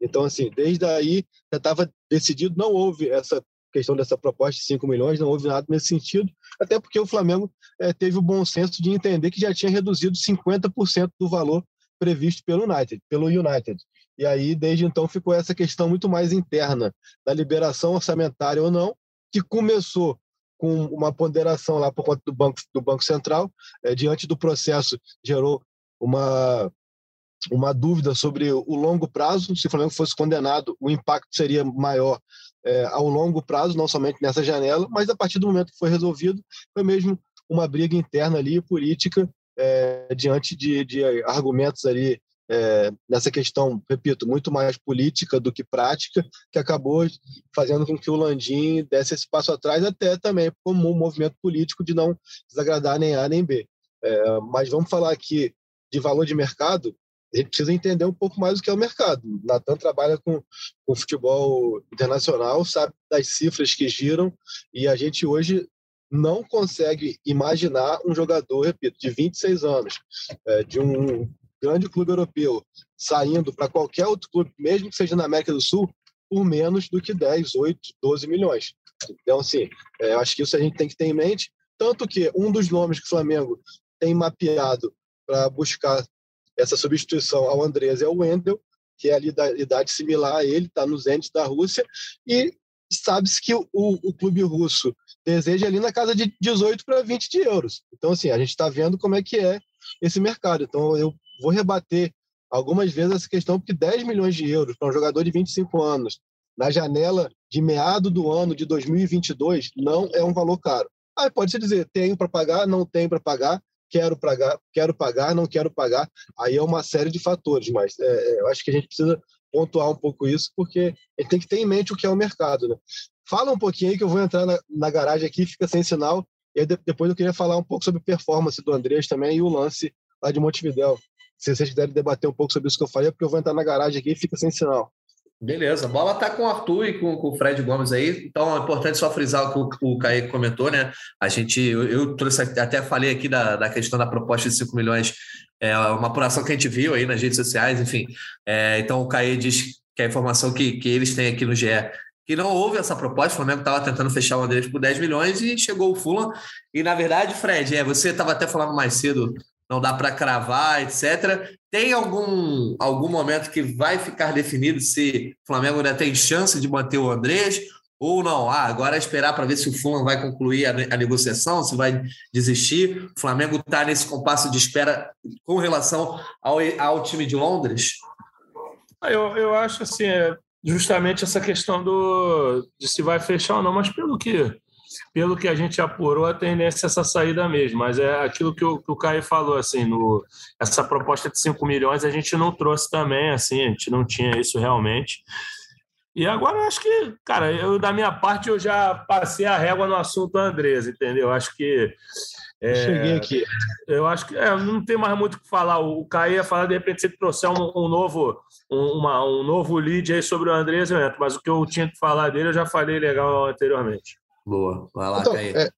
Então, assim, desde aí já estava decidido, não houve essa questão dessa proposta de 5 milhões, não houve nada nesse sentido, até porque o Flamengo é, teve o bom senso de entender que já tinha reduzido 50% do valor previsto pelo United, pelo United. E aí, desde então, ficou essa questão muito mais interna da liberação orçamentária ou não, que começou com uma ponderação lá por conta do Banco, do banco Central, é, diante do processo, gerou uma, uma dúvida sobre o longo prazo. Se o Flamengo fosse condenado, o impacto seria maior é, ao longo prazo, não somente nessa janela, mas a partir do momento que foi resolvido, foi mesmo uma briga interna ali, política, é, diante de, de, argumentos ali é, nessa questão, repito, muito mais política do que prática, que acabou fazendo com que o Landim desse esse passo atrás, até também como um movimento político de não desagradar nem A nem B. É, mas vamos falar aqui de valor de mercado, a gente precisa entender um pouco mais o que é o mercado. Natan trabalha com, com futebol internacional, sabe das cifras que giram, e a gente hoje não consegue imaginar um jogador, repito, de 26 anos, é, de um grande clube europeu, saindo para qualquer outro clube, mesmo que seja na América do Sul, por menos do que 10, 8, 12 milhões. Então, assim, é, acho que isso a gente tem que ter em mente. Tanto que um dos nomes que o Flamengo tem mapeado para buscar essa substituição ao Andrés é o Wendel, que é ali da idade similar a ele, está no Zenit da Rússia, e sabe-se que o, o, clube russo deseja ali na casa de 18 para 20 de euros. Então, assim, a gente está vendo como é que é esse mercado. Então, eu vou rebater algumas vezes essa questão, porque 10 milhões de euros para um jogador de 25 anos na janela de meado do ano de 2022 não é um valor caro. Aí pode-se dizer, tenho para pagar, não tenho para pagar, quero pagar, quero pagar, não quero pagar. Aí é uma série de fatores, mas é, é, eu acho que a gente precisa pontuar um pouco isso, porque gente tem que ter em mente o que é o mercado. Né? Fala um pouquinho aí que eu vou entrar na, na garagem aqui, fica sem sinal, e depois eu queria falar um pouco sobre performance do Andrés também e o lance lá de Montevidéu. Se vocês quiserem debater um pouco sobre isso que eu falei, é porque eu vou entrar na garagem aqui e fica sem sinal. Beleza, a bola tá com o Arthur e com, com o Fred Gomes aí, então é importante só frisar o que o, Kaique comentou, né? A gente, eu, eu trouxe, até falei aqui da, da questão da proposta de 5 milhões, é uma apuração que a gente viu aí nas redes sociais, enfim. É, então o Kaique diz que a informação que, que eles têm aqui no GE que não houve essa proposta, o Flamengo estava tentando fechar o Andrés por 10 milhões e chegou o Fulham. E na verdade, Fred, é, você estava até falando mais cedo não dá para cravar, etc. Tem algum, algum momento que vai ficar definido se o Flamengo ainda tem chance de manter o Andrés ou não? Ah, agora é esperar para ver se o Fulham vai concluir a, a, negociação, se vai desistir. O Flamengo está nesse compasso de espera com relação ao, ao time de Londres? Ah, eu, eu acho assim, é justamente essa questão do, de se vai fechar ou não, mas pelo que pelo que a gente apurou, a tendência é essa saída mesmo. Mas é aquilo que o, que o Caio falou, assim, no, essa proposta de 5 milhões a gente não trouxe também, assim, a gente não tinha isso realmente. E agora acho que, cara, eu da minha parte eu já passei a régua no assunto Andrés, entendeu? Acho que. É, Cheguei aqui. Eu acho que é, não tem mais muito o que falar. O Caio ia falar, de repente, se ele trouxer um, um novo, um, uma, um novo lead aí sobre o Andrés, eu entro. Mas o que eu tinha que falar dele, eu já falei legal anteriormente. Boa. Vai lá, então, é,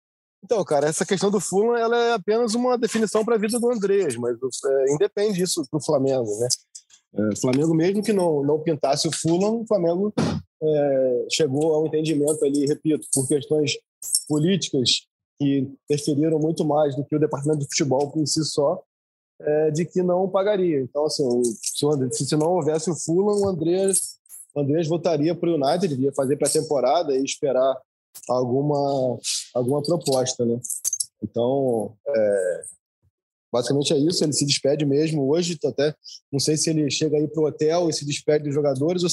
então, cara, essa questão do Fulham ela é apenas uma definição para a vida do Andrés, mas é, independe disso para o Flamengo, né? É, Flamengo, mesmo que não, não pintasse o Fulham, o Flamengo é, chegou a um entendimento ali, repito, por questões políticas que interferiram muito mais do que o departamento de futebol por si só, é, de que não pagaria. Então, assim, se, André, se não houvesse o Fulham, o Andrés, o Andrés voltaria para o United, ele ia fazer pré-temporada e esperar alguma, alguma proposta, né? Então, é, basicamente é isso. Ele se despede mesmo hoje. Até não sei se ele chega aí para o hotel e se despede dos jogadores ou,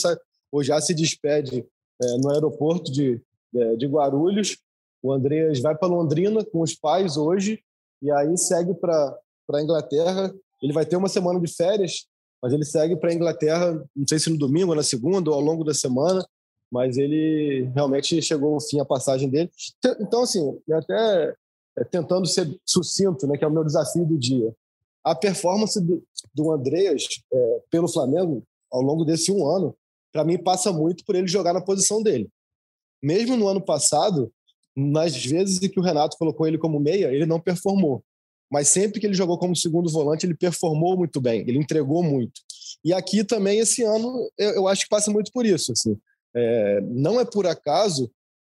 ou já se despede é, no aeroporto de, é, de Guarulhos O Andreas vai para Londrina com os pais hoje e aí segue para a Inglaterra. Ele vai ter uma semana de férias, mas ele segue para a Inglaterra, não sei se no domingo ou na segunda ou ao longo da semana, mas ele realmente chegou ao fim a passagem dele. Então, assim, até é, tentando ser sucinto, né, que é o meu desafio do dia. A performance do, do Andreas é, pelo Flamengo ao longo desse um ano, para mim, passa muito por ele jogar na posição dele. Mesmo no ano passado, nas vezes que o Renato colocou ele como meia, ele não performou. Mas sempre que ele jogou como segundo volante, ele performou muito bem, ele entregou muito. E aqui também, esse ano, eu, eu acho que passa muito por isso. Assim. É, não é por acaso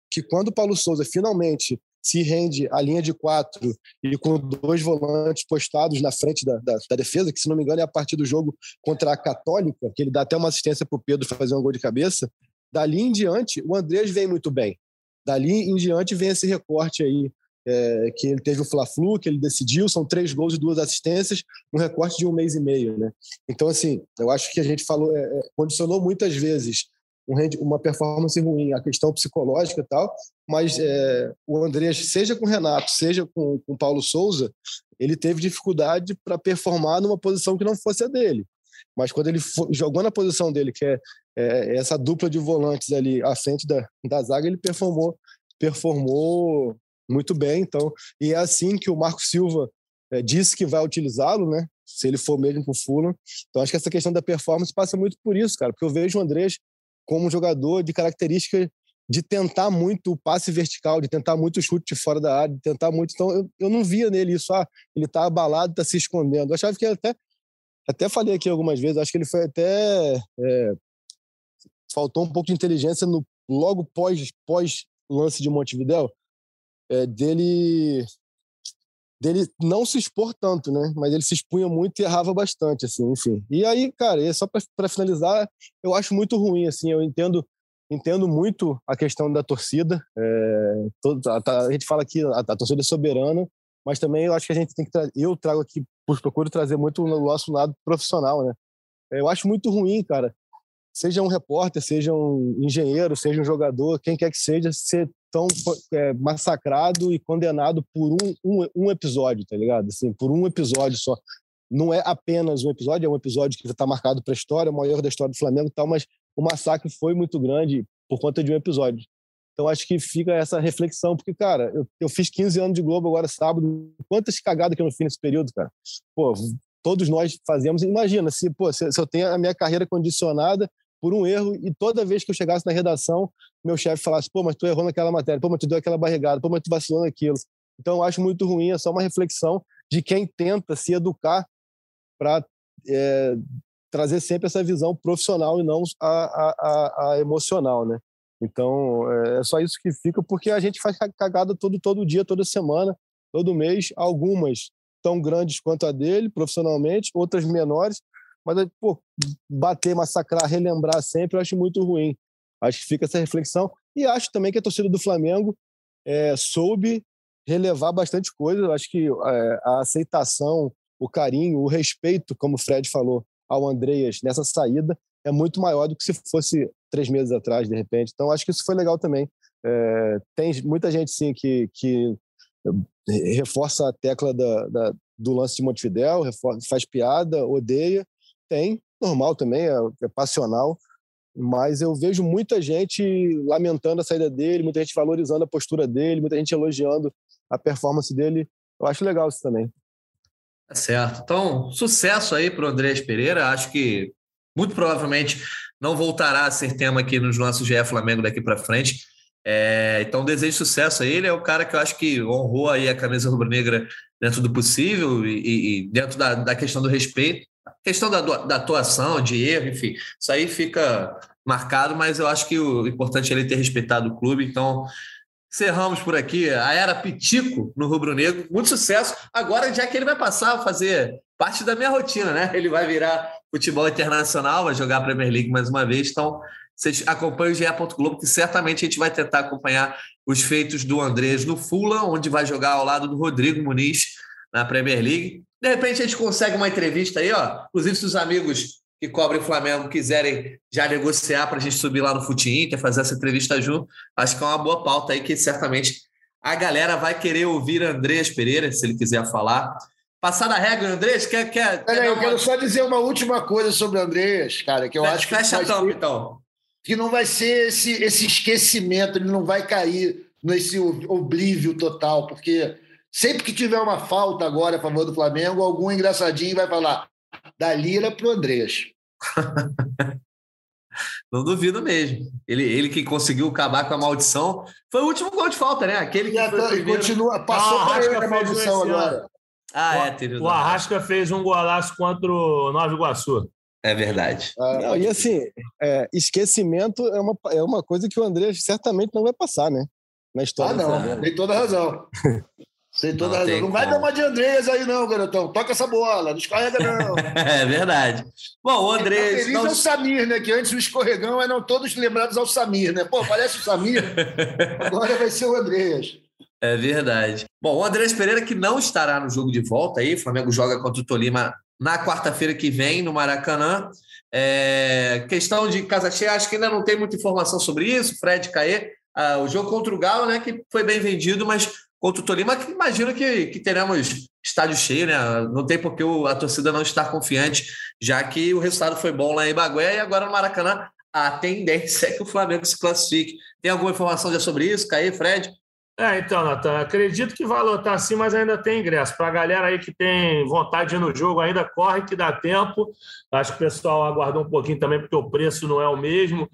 que quando o Paulo Souza finalmente se rende à linha de quatro e com dois volantes postados na frente da, da, da, defesa, que se não me engano é a partir do jogo contra a Católica, que ele dá até uma assistência para o Pedro fazer um gol de cabeça. Dali em diante, o Andrés vem muito bem. Dali em diante vem esse recorte aí, é, que ele teve o Fla-Flu, que ele decidiu, são três gols e duas assistências, um recorte de um mês e meio, né? Então, assim, eu acho que a gente falou, é, é condicionou muitas vezes uma performance ruim, a questão psicológica e tal, mas é, o Andrés, seja com o Renato, seja com o Paulo Souza, ele teve dificuldade para performar numa posição que não fosse a dele. Mas quando ele jogou na posição dele, que é, é, essa dupla de volantes ali à frente da, da zaga, ele performou, performou muito bem. Então, e é assim que o Marco Silva é, disse que vai utilizá-lo, né? Se ele for mesmo para o Fulham. Então, acho que essa questão da performance passa muito por isso, cara, porque eu vejo o Andrés como jogador de característica de tentar muito o passe vertical, de tentar muito o chute fora da área, de tentar muito. Então, eu, eu não via nele isso, ah, ele está abalado, está se escondendo. Eu achava que ele até. Até falei aqui algumas vezes, acho que ele foi até. É, faltou um pouco de inteligência no logo pós, pós lance de Montevidéu, é, dele dele não se expor tanto, né? Mas ele se expunha muito e errava bastante, assim, enfim. E aí, cara, só para finalizar, eu acho muito ruim, assim, eu entendo entendo muito a questão da torcida. É, a, a, gente fala que a, a, torcida é soberana, mas também eu acho que a gente tem que eu trago aqui, procuro trazer muito no nosso lado profissional, né? Eu acho muito ruim, cara. Seja um repórter, seja um engenheiro, seja um jogador, quem quer que seja, ser tão é, massacrado e condenado por um, um, um episódio, tá ligado? Assim, por um episódio só. Não é apenas um episódio, é um episódio que está marcado para a história, o maior da história do Flamengo e tal, mas o massacre foi muito grande por conta de um episódio. Então acho que fica essa reflexão, porque, cara, eu, eu fiz 15 anos de Globo agora sábado, quantas cagadas que eu não fiz nesse período, cara? Pô, todos nós fazemos. Imagina, se, pô, se, se eu tenho a minha carreira condicionada por um erro e toda vez que eu chegasse na redação, meu chefe falasse, pô, mas tu errou naquela matéria, pô, mas tu deu aquela barrigada, pô, mas tu vacilou naquilo. Então, eu acho muito ruim, é só uma reflexão de quem tenta se educar para é, trazer sempre essa visão profissional e não a, a, a, emocional, né? Então, é, é só isso que fica, porque a gente faz cagada todo, todo dia, toda semana, todo mês, algumas tão grandes quanto a dele, profissionalmente, outras menores, mas, pô, bater, massacrar, relembrar sempre, eu acho muito ruim. Acho que fica essa reflexão. E acho também que a torcida do Flamengo é, soube relevar bastante coisa. Eu acho que é, a aceitação, o carinho, o respeito, como o Fred falou, ao Andreas nessa saída é muito maior do que se fosse três meses atrás, de repente. Então, acho que isso foi legal também. É, tem muita gente, sim, que, que reforça a tecla da, da, do lance de Montevidéu, faz piada, odeia, tem, normal também, é, é passional, mas eu vejo muita gente lamentando a saída dele, muita gente valorizando a postura dele, muita gente elogiando a performance dele. Eu acho legal isso também. Tá certo. Então, sucesso aí para o Andrés Pereira. Acho que muito provavelmente não voltará a ser tema aqui nos nossos GE Flamengo daqui para frente. É, então, desejo sucesso a ele. É o cara que eu acho que honrou aí a camisa rubro-negra dentro do possível e, e dentro da, da, questão do respeito. Questão da, da atuação, de erro, enfim, isso aí fica marcado, mas eu acho que o importante é ele ter respeitado o clube. Então, encerramos por aqui a era Pitico no Rubro Negro. Muito sucesso. Agora, já que ele vai passar a fazer parte da minha rotina, né? Ele vai virar futebol internacional, vai jogar a Premier League mais uma vez. Então, vocês acompanham o GE. Globo, que certamente a gente vai tentar acompanhar os feitos do Andrés no Fulham, onde vai jogar ao lado do Rodrigo Muniz na Premier League. De repente a gente consegue uma entrevista aí, ó. Inclusive, se os amigos que cobrem o Flamengo quiserem já negociar para a gente subir lá no Fute Inter, fazer essa entrevista junto, acho que é uma boa pauta aí que certamente a galera vai querer ouvir Andrés Pereira, se ele quiser falar. Passar da regra, Andrés, quer. quer, quer eu uma... quero só dizer uma última coisa sobre o Andrés, cara, que eu acho que. Fecha a tampa, então. Que não vai ser esse, esse esquecimento, ele não vai cair nesse oblívio total, porque sempre que tiver uma falta agora a favor do Flamengo, algum engraçadinho vai falar da Lira para o Andrés. Não duvido mesmo. Ele, ele que conseguiu acabar com a maldição. Foi o último gol de falta, né? Aquele que foi continua, passou ah, ele a maldição agora. Ah, é, teve. O Arrasca fez um golaço contra o Nova Iguaçu. É verdade. Ah, não, e assim, é, esquecimento é uma, é uma coisa que o André certamente não vai passar, né? Na história. Ah, não, tem toda razão. Tem toda não, razão. Não vai dar uma de Andrés aí, não, garotão. Toca essa bola, não escorrega, não. é verdade. Bom, o. Tá feliz não... é o Samir, né? Que antes o escorregão eram todos lembrados ao Samir, né? Pô, parece o Samir. agora vai ser o Andrés. É verdade. Bom, o Andrés Pereira que não estará no jogo de volta aí. O Flamengo joga contra o Tolima na quarta-feira que vem, no Maracanã. É... Questão de casa cheia, acho que ainda não tem muita informação sobre isso. Fred Caê. Ah, o jogo contra o Galo, né? Que foi bem vendido, mas contra o Tolima, que imagino que, que teremos estádio cheio, né? Não tem por que a torcida não estar confiante, já que o resultado foi bom lá em Bagué e agora no Maracanã a tendência é que o Flamengo se classifique. Tem alguma informação já sobre isso, Caí, Fred? É, então, Natan, acredito que vai lotar assim, mas ainda tem ingresso. Para a galera aí que tem vontade de ir no jogo, ainda corre que dá tempo. Acho que o pessoal aguardou um pouquinho também, porque o preço não é o mesmo.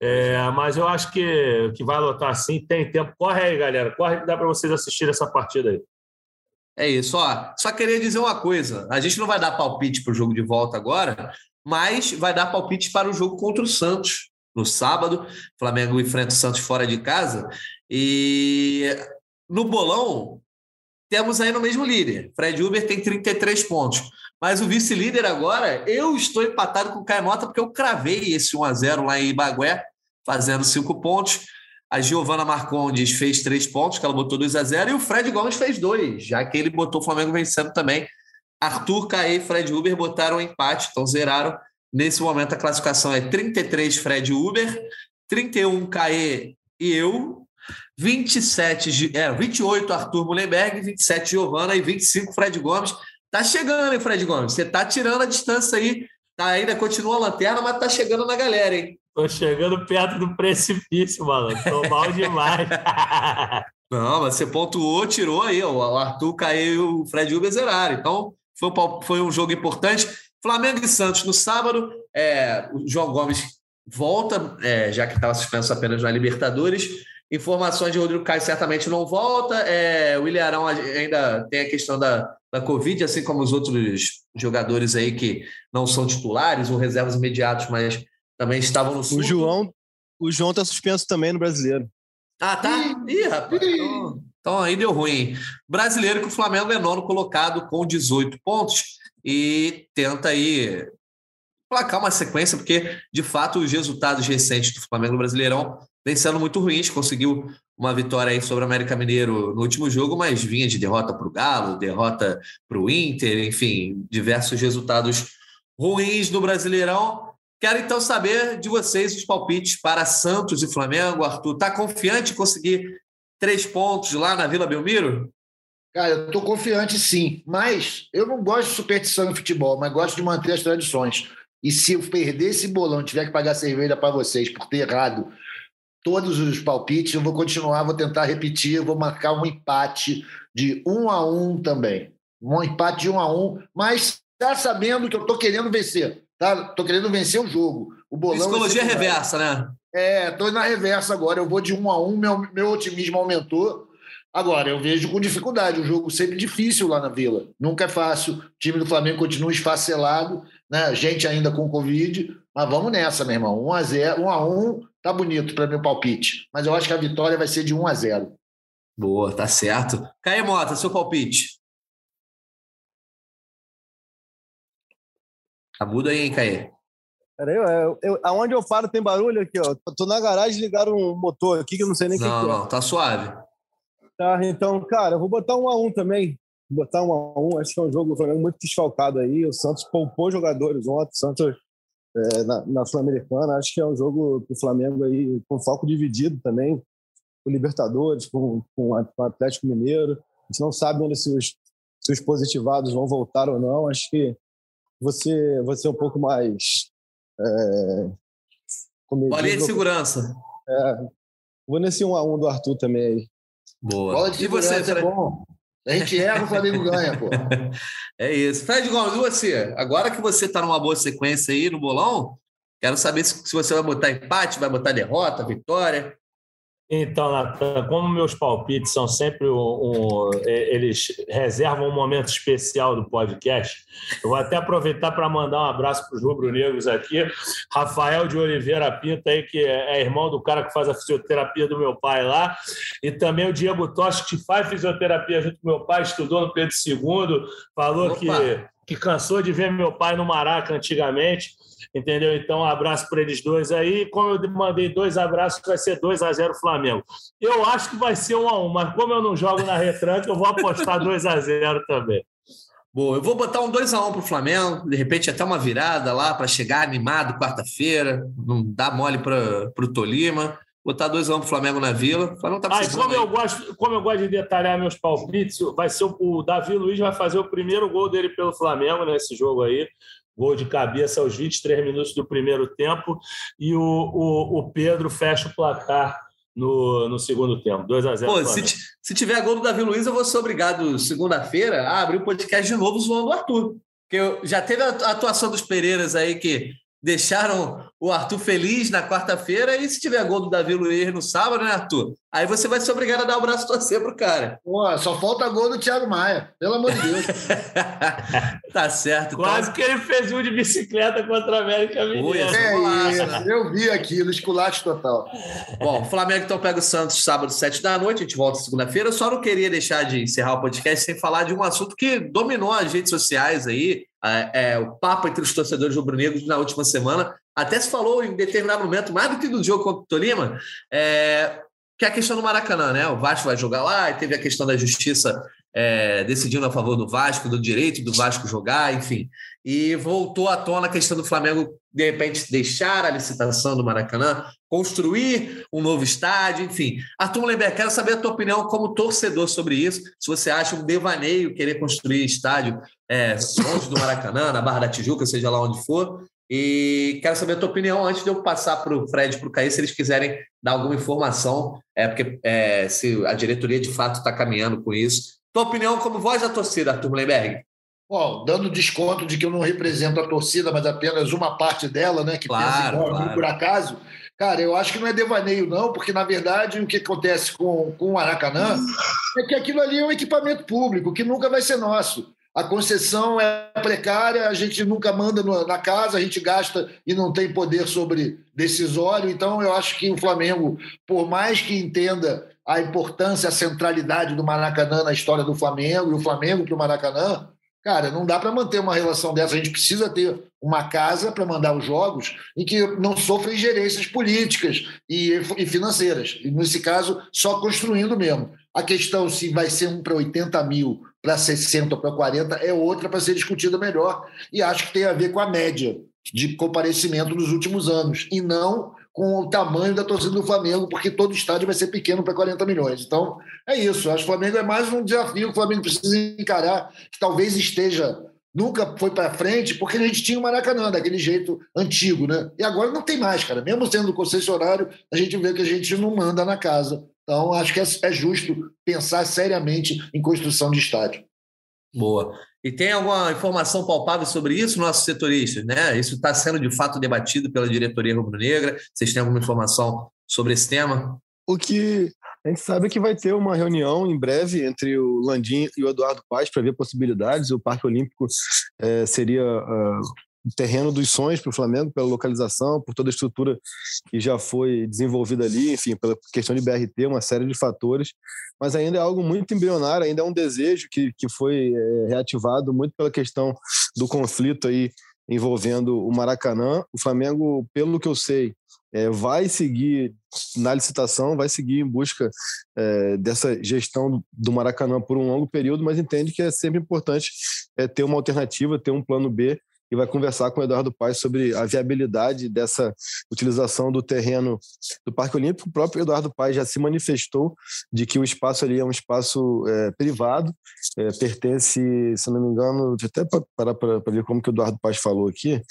É, mas eu acho que, que vai lotar assim, tem tempo. Corre aí, galera. Corre que dá para vocês assistirem essa partida aí. É isso, ó. Só queria dizer uma coisa: a gente não vai dar palpite para o jogo de volta agora, mas vai dar palpite para o jogo contra o Santos no sábado. Flamengo enfrenta o Santos fora de casa. E no bolão, temos aí no mesmo líder. Fred Uber tem 33 pontos. Mas o vice-líder agora, eu estou empatado com o Caio Mota, porque eu cravei esse 1x0 lá em Ibagué, fazendo 5 pontos. A Giovana Marcondes fez 3 pontos, que ela botou 2 a 0 e o Fred Gomes fez 2, já que ele botou o Flamengo vencendo também. Arthur, Caê e Fred Uber botaram um empate, então zeraram. Nesse momento, a classificação é 33 Fred Uber, 31 Caê e eu, 27, é, 28 Arthur Mullenberg, 27 Giovana e 25 Fred Gomes. Tá chegando, hein, Fred Gomes? Você tá tirando a distância aí. Tá, ainda continua a lanterna, mas tá chegando na galera, hein? Tô chegando perto do precipício, mano. Tô mal demais. Não, mas você pontuou, tirou aí. O Arthur caiu e o Fred Uber zeraram. Então, foi um, foi um jogo importante. Flamengo e Santos no sábado. É, o João Gomes volta, é, já que estava suspenso apenas na Libertadores. Informações de Rodrigo Caio certamente não volta. É, o Ilharão ainda tem a questão da, da Covid, assim como os outros jogadores aí que não são titulares ou reservas imediatos, mas também estavam no sul. O João o João está suspenso também no brasileiro. Ah, tá? Ih, rapaz. Então, então aí deu ruim. Brasileiro que o Flamengo é nono colocado com 18 pontos e tenta aí placar uma sequência, porque de fato os resultados recentes do Flamengo no Brasileirão vem sendo muito ruins. Conseguiu uma vitória aí sobre o América Mineiro no último jogo, mas vinha de derrota para o Galo, derrota para o Inter, enfim, diversos resultados ruins no Brasileirão. Quero então saber de vocês os palpites para Santos e Flamengo. Arthur, está confiante em conseguir três pontos lá na Vila Belmiro? Cara, eu estou confiante sim, mas eu não gosto de superstição em futebol, mas gosto de manter as tradições. E se eu perder esse bolão, tiver que pagar cerveja para vocês por ter errado todos os palpites, eu vou continuar, vou tentar repetir, vou marcar um empate de um a um também. Um empate de um a um, mas está sabendo que eu estou querendo vencer. Tá? Tô querendo vencer o jogo. O bolão Psicologia reversa, né? É, tô na reversa agora. Eu vou de um a um, meu, meu otimismo aumentou. Agora, eu vejo com dificuldade. Um jogo sempre difícil lá na Vila. Nunca é fácil. O time do Flamengo continua esfacelado, né? Gente ainda com Covid. Mas vamos nessa, meu irmão. 1 a 0 1 a 1 tá bonito para meu palpite. Mas eu acho que a vitória vai ser de 1 a 0 Boa, tá certo. Caio Mota, seu palpite. Tá mudo aí, hein, Caê? Peraí, eu, eu, aonde eu paro tem barulho aqui, ó. Tô na garagem ligaram um motor aqui que eu não sei nem o que, Não, que é. não, tá suave. Tá, então, cara, eu vou botar um a um também. Vou botar um a um. Acho que é um jogo muito desfalcado aí. O Santos poupou jogadores ontem. O Santos é, na, na Sul-Americana. Acho que é um jogo para o Flamengo aí com foco dividido também. o Libertadores, com, com o Atlético Mineiro. A gente não sabe ainda se os, se os positivados vão voltar ou não. Acho que você, você é um pouco mais. É, Bolinha de segurança. É, vou nesse 1 a 1 do Arthur também aí. Boa. Bola de e você, é bom. A gente erra, o Flamengo ganha, pô. É isso. Fred Gomes, e você? Agora que você está numa boa sequência aí no bolão, quero saber se, se você vai botar empate, vai botar derrota, vitória. Então, Natan, como meus palpites são sempre um, um, eles reservam um momento especial do podcast, eu vou até aproveitar para mandar um abraço para os rubro-negros aqui. Rafael de Oliveira Pinto, aí, que é irmão do cara que faz a fisioterapia do meu pai lá, e também o Diego Tocha, que faz fisioterapia junto com meu pai, estudou no Pedro II, falou que, que cansou de ver meu pai no Maraca antigamente entendeu? Então, um abraço para eles dois aí. Como eu mandei dois abraços, vai ser 2 a 0 Flamengo. Eu acho que vai ser 1 a 1 mas como eu não jogo na retranca, eu vou apostar 2 a 0 também. Boa, eu vou botar um 2x1 para o Flamengo, de repente até uma virada lá para chegar animado quarta-feira, não dá mole para o Tolima. Botar 2x1 para o Flamengo na Vila. Flamengo tá ah, como, eu gosto, como eu gosto de detalhar meus palpites, vai ser o, o Davi Luiz vai fazer o primeiro gol dele pelo Flamengo nesse jogo aí gol de cabeça aos 23 minutos do primeiro tempo, e o, o, o Pedro fecha o placar no, no segundo tempo, 2 a 0 Pô, se, se tiver gol do Davi Luiz, eu vou ser obrigado, segunda-feira, a abrir o podcast de novo zoando o Arthur. Porque eu, já teve a atuação dos Pereiras aí que deixaram o Arthur feliz na quarta-feira e se tiver gol do Davi Luiz no sábado, né, Arthur? Aí você vai ser obrigado a dar o braço torcer pro cara. Pô, só falta gol do Thiago Maia, pelo amor de Deus. tá certo. Quase tá... que ele fez um de bicicleta contra a América Mineiro. É isso, eu vi aqui, no esculacho total. Bom, o Flamengo então pega o Santos sábado, sete da noite, a gente volta segunda-feira. Eu só não queria deixar de encerrar o podcast sem falar de um assunto que dominou as redes sociais aí, é, é, o papo entre os torcedores rubro-negros na última semana. Até se falou em determinado momento, mais do que do jogo contra o Tolima, é, que é a questão do Maracanã, né? O Vasco vai jogar lá, e teve a questão da justiça é, decidindo a favor do Vasco, do direito do Vasco jogar, enfim. E voltou à tona a questão do Flamengo, de repente, deixar a licitação do Maracanã, construir um novo estádio, enfim. Arthur Lember, quero saber a tua opinião como torcedor sobre isso. Se você acha um devaneio querer construir estádio é, longe do Maracanã, na Barra da Tijuca, seja lá onde for, e quero saber a tua opinião antes de eu passar para o Fred e para o Caí, se eles quiserem dar alguma informação, é porque é, se a diretoria de fato está caminhando com isso. Tua opinião como voz da torcida, Arthur Mullenberg? Bom, dando desconto de que eu não represento a torcida, mas apenas uma parte dela, né, que claro, pensa claro. por acaso, cara, eu acho que não é devaneio, não, porque na verdade o que acontece com, com o Maracanã é que aquilo ali é um equipamento público que nunca vai ser nosso a concessão é precária, a gente nunca manda na casa, a gente gasta e não tem poder sobre decisório. Então, eu acho que o Flamengo, por mais que entenda a importância, a centralidade do Maracanã na história do Flamengo e o Flamengo para o Maracanã, cara, não dá para manter uma relação dessa. A gente precisa ter uma casa para mandar os jogos em que não sofra ingerências políticas e, e financeiras. E, nesse caso, só construindo mesmo. A questão se vai ser um para 80 mil para 60 para 40 é outra para ser discutida melhor. E acho que tem a ver com a média de comparecimento nos últimos anos, e não com o tamanho da torcida do Flamengo, porque todo estádio vai ser pequeno para 40 milhões. Então, é isso. Acho que o Flamengo é mais um desafio que o Flamengo precisa encarar, que talvez esteja. Nunca foi para frente, porque a gente tinha o Maracanã, daquele jeito antigo, né? E agora não tem mais, cara. Mesmo sendo concessionário, a gente vê que a gente não manda na casa então, acho que é, é justo pensar seriamente em construção de estádio. Boa. E tem alguma informação palpável sobre isso, nossos setoristas? Né? Isso está sendo de fato debatido pela diretoria rubro-negra? Vocês têm alguma informação sobre esse tema? O que a gente sabe que vai ter uma reunião em breve entre o Landim e o Eduardo Paz para ver possibilidades. O Parque Olímpico é, seria uh, o terreno dos sonhos para o Flamengo, pela localização, por toda a estrutura que já foi desenvolvida ali, enfim, pela questão de BRT, uma série de fatores, mas ainda é algo muito embrionário, ainda é um desejo que, que foi é, reativado muito pela questão do conflito aí envolvendo o Maracanã. O Flamengo, pelo que eu sei, é, vai seguir na licitação, vai seguir em busca é, dessa gestão do Maracanã por um longo período, mas entende que é sempre importante é, ter uma alternativa, ter um plano B e vai conversar com o Eduardo Paes sobre a viabilidade dessa utilização do terreno do Parque Olímpico. O próprio Eduardo Paes já se manifestou de que o espaço ali é um espaço é, privado, é, pertence, se não me engano, deixa até parar para ver como que o Eduardo Paes falou aqui,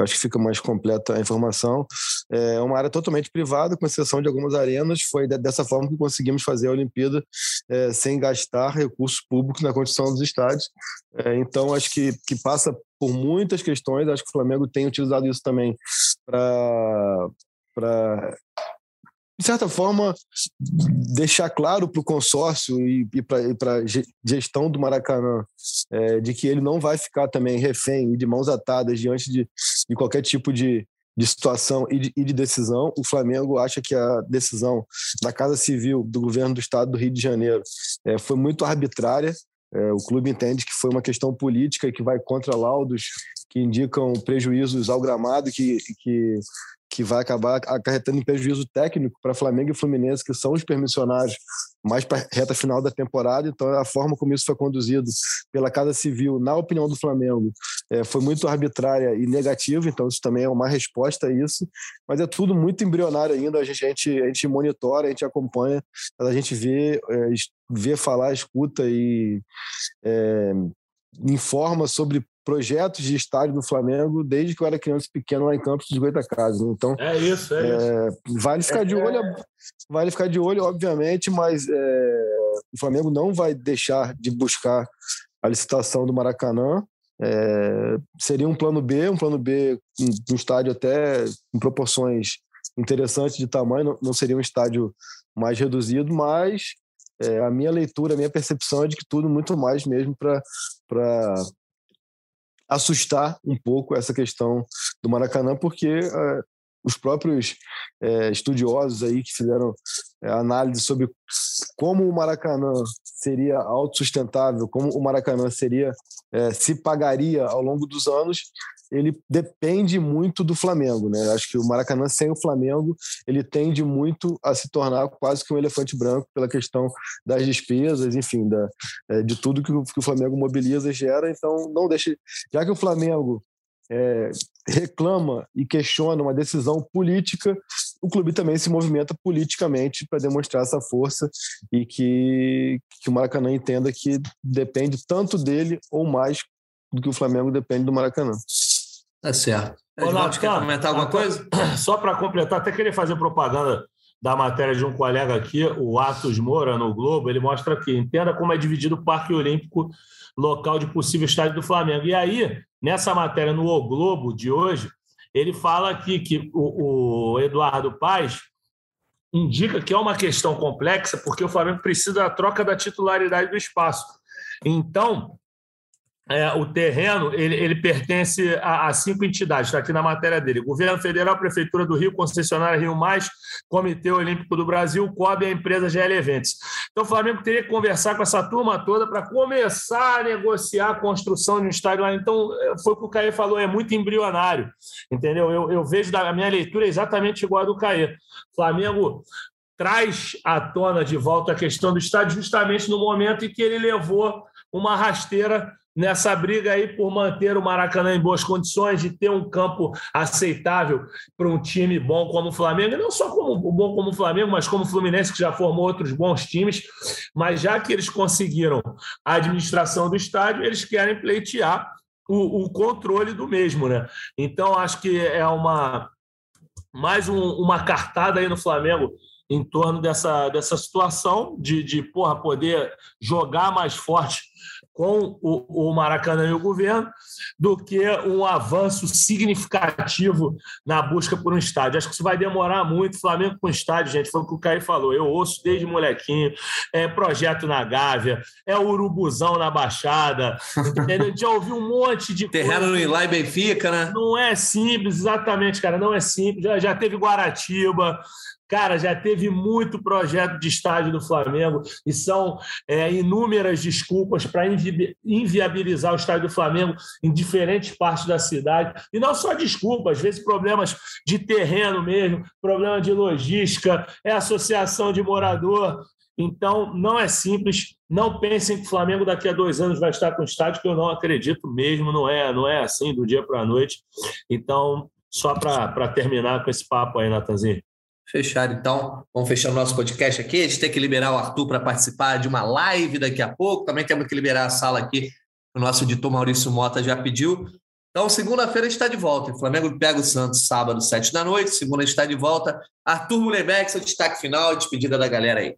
acho que fica mais completa a informação. É uma área totalmente privada, com exceção de algumas arenas. Foi dessa forma que conseguimos fazer a Olimpíada é, sem gastar recursos públicos na construção dos estádios. É, então, acho que, que passa por muitas questões. Acho que o Flamengo tem utilizado isso também para de certa forma, deixar claro para o consórcio e, e para a gestão do Maracanã é, de que ele não vai ficar também refém de mãos atadas diante de, de qualquer tipo de, de situação e de, e de, decisão. O Flamengo acha que a decisão da Casa Civil do governo do Estado do Rio de Janeiro é, foi muito arbitrária. É, o clube entende que foi uma questão política que vai contra laudos que indicam prejuízos ao gramado, que, que que vai acabar acarretando em prejuízo técnico para Flamengo e Fluminense, que são os permissionários mais para reta final da temporada. Então, a forma como isso foi conduzido pela Casa Civil, na opinião do Flamengo, é, foi muito arbitrária e negativa. Então, isso também é uma resposta a isso. Mas é tudo muito embrionário ainda. A gente, a gente, a gente monitora, a gente acompanha, a gente vê, é, vê falar, escuta e é, informa sobre projetos de estádio do Flamengo desde que eu era criança pequeno lá em Campos de Goitacazes. Então, é isso, é, é isso. Vale ficar de olho, é. vale ficar de olho, obviamente, mas é, o Flamengo não vai deixar de buscar a licitação do Maracanã. É, seria um plano B, um plano B um, um estádio até em proporções interessantes de tamanho, não, não seria um estádio mais reduzido, mas é, a minha leitura, a minha percepção é de que tudo muito mais mesmo para assustar um pouco essa questão do Maracanã, porque uh, os próprios uh, estudiosos aí que fizeram uh, análise sobre como o Maracanã seria autossustentável, como o Maracanã seria se pagaria ao longo dos anos, ele depende muito do Flamengo, né? Acho que o Maracanã sem o Flamengo, ele tende muito a se tornar quase que um elefante branco pela questão das despesas, enfim, da, é, de tudo que o, que o Flamengo mobiliza e gera. Então, não deixe, já que o Flamengo é, reclama e questiona uma decisão política, o clube também se movimenta politicamente para demonstrar essa força e que, que o Maracanã entenda que depende tanto dele ou mais do que o Flamengo depende do Maracanã. Tá certo. Edvaldo, quer comentar alguma coisa? Só para completar, até queria fazer propaganda da matéria de um colega aqui, o Atos Moura, no Globo, ele mostra aqui, entenda como é dividido o Parque Olímpico, local de possível estádio do Flamengo. E aí, nessa matéria no O Globo de hoje, ele fala aqui que o, o Eduardo Paz indica que é uma questão complexa, porque o Flamengo precisa da troca da titularidade do espaço. Então, é, o terreno ele, ele pertence a, a, cinco entidades, está aqui na matéria dele: Governo Federal, Prefeitura do Rio, Concessionária Rio Mais, Comitê Olímpico do Brasil, COB e a empresa GL Eventos. Então o Flamengo teria que conversar com essa turma toda para começar a negociar a construção de um estádio lá. Então, é, foi o que o Caê falou, é muito embrionário, entendeu? Eu, eu vejo da a minha leitura exatamente igual a do Caê. Flamengo traz à tona de volta a questão do estádio justamente no momento em que ele levou uma rasteira nessa briga aí por manter o Maracanã em boas condições, de ter um campo aceitável para um time bom como o Flamengo, e não só como bom como o Flamengo, mas como o Fluminense, que já formou outros bons times. Mas já que eles conseguiram a administração do estádio, eles querem pleitear o, o controle do mesmo, né? Então, acho que é uma mais um, uma cartada aí no Flamengo em torno dessa, dessa situação de, de porra, poder jogar mais forte com o, o Maracanã e o governo do que um avanço significativo na busca por um estádio. Acho que isso vai demorar muito. Flamengo com estádio, gente, foi o que o Caio falou. Eu ouço desde molequinho, é projeto na Gávea, é Urubuzão na Baixada, entendeu? Já ouvi um monte de Terreno no Ilá e Benfica, né? Não é simples, exatamente, cara, não é simples. Já, já teve Guaratiba, Cara, já teve muito projeto de estádio do Flamengo e são é, inúmeras desculpas para invi inviabilizar o estádio do Flamengo em diferentes partes da cidade. E não só desculpas, às vezes problemas de terreno mesmo, problema de logística, é associação de morador. Então, não é simples. Não pensem que o Flamengo daqui a dois anos vai estar com o estádio, que eu não acredito mesmo. Não é, não é assim do dia para a noite. Então, só para terminar com esse papo aí, Natanzinho. Fechado, então. Vamos fechar o nosso podcast aqui. A gente tem que liberar o Arthur para participar de uma live daqui a pouco. Também temos que liberar a sala aqui. O nosso editor Maurício Mota já pediu. Então, segunda-feira a gente está de volta. Flamengo pega o Santos sábado, sete da noite. Segunda a gente está de volta. Arthur Mullerbeck, seu destaque final despedida da galera aí.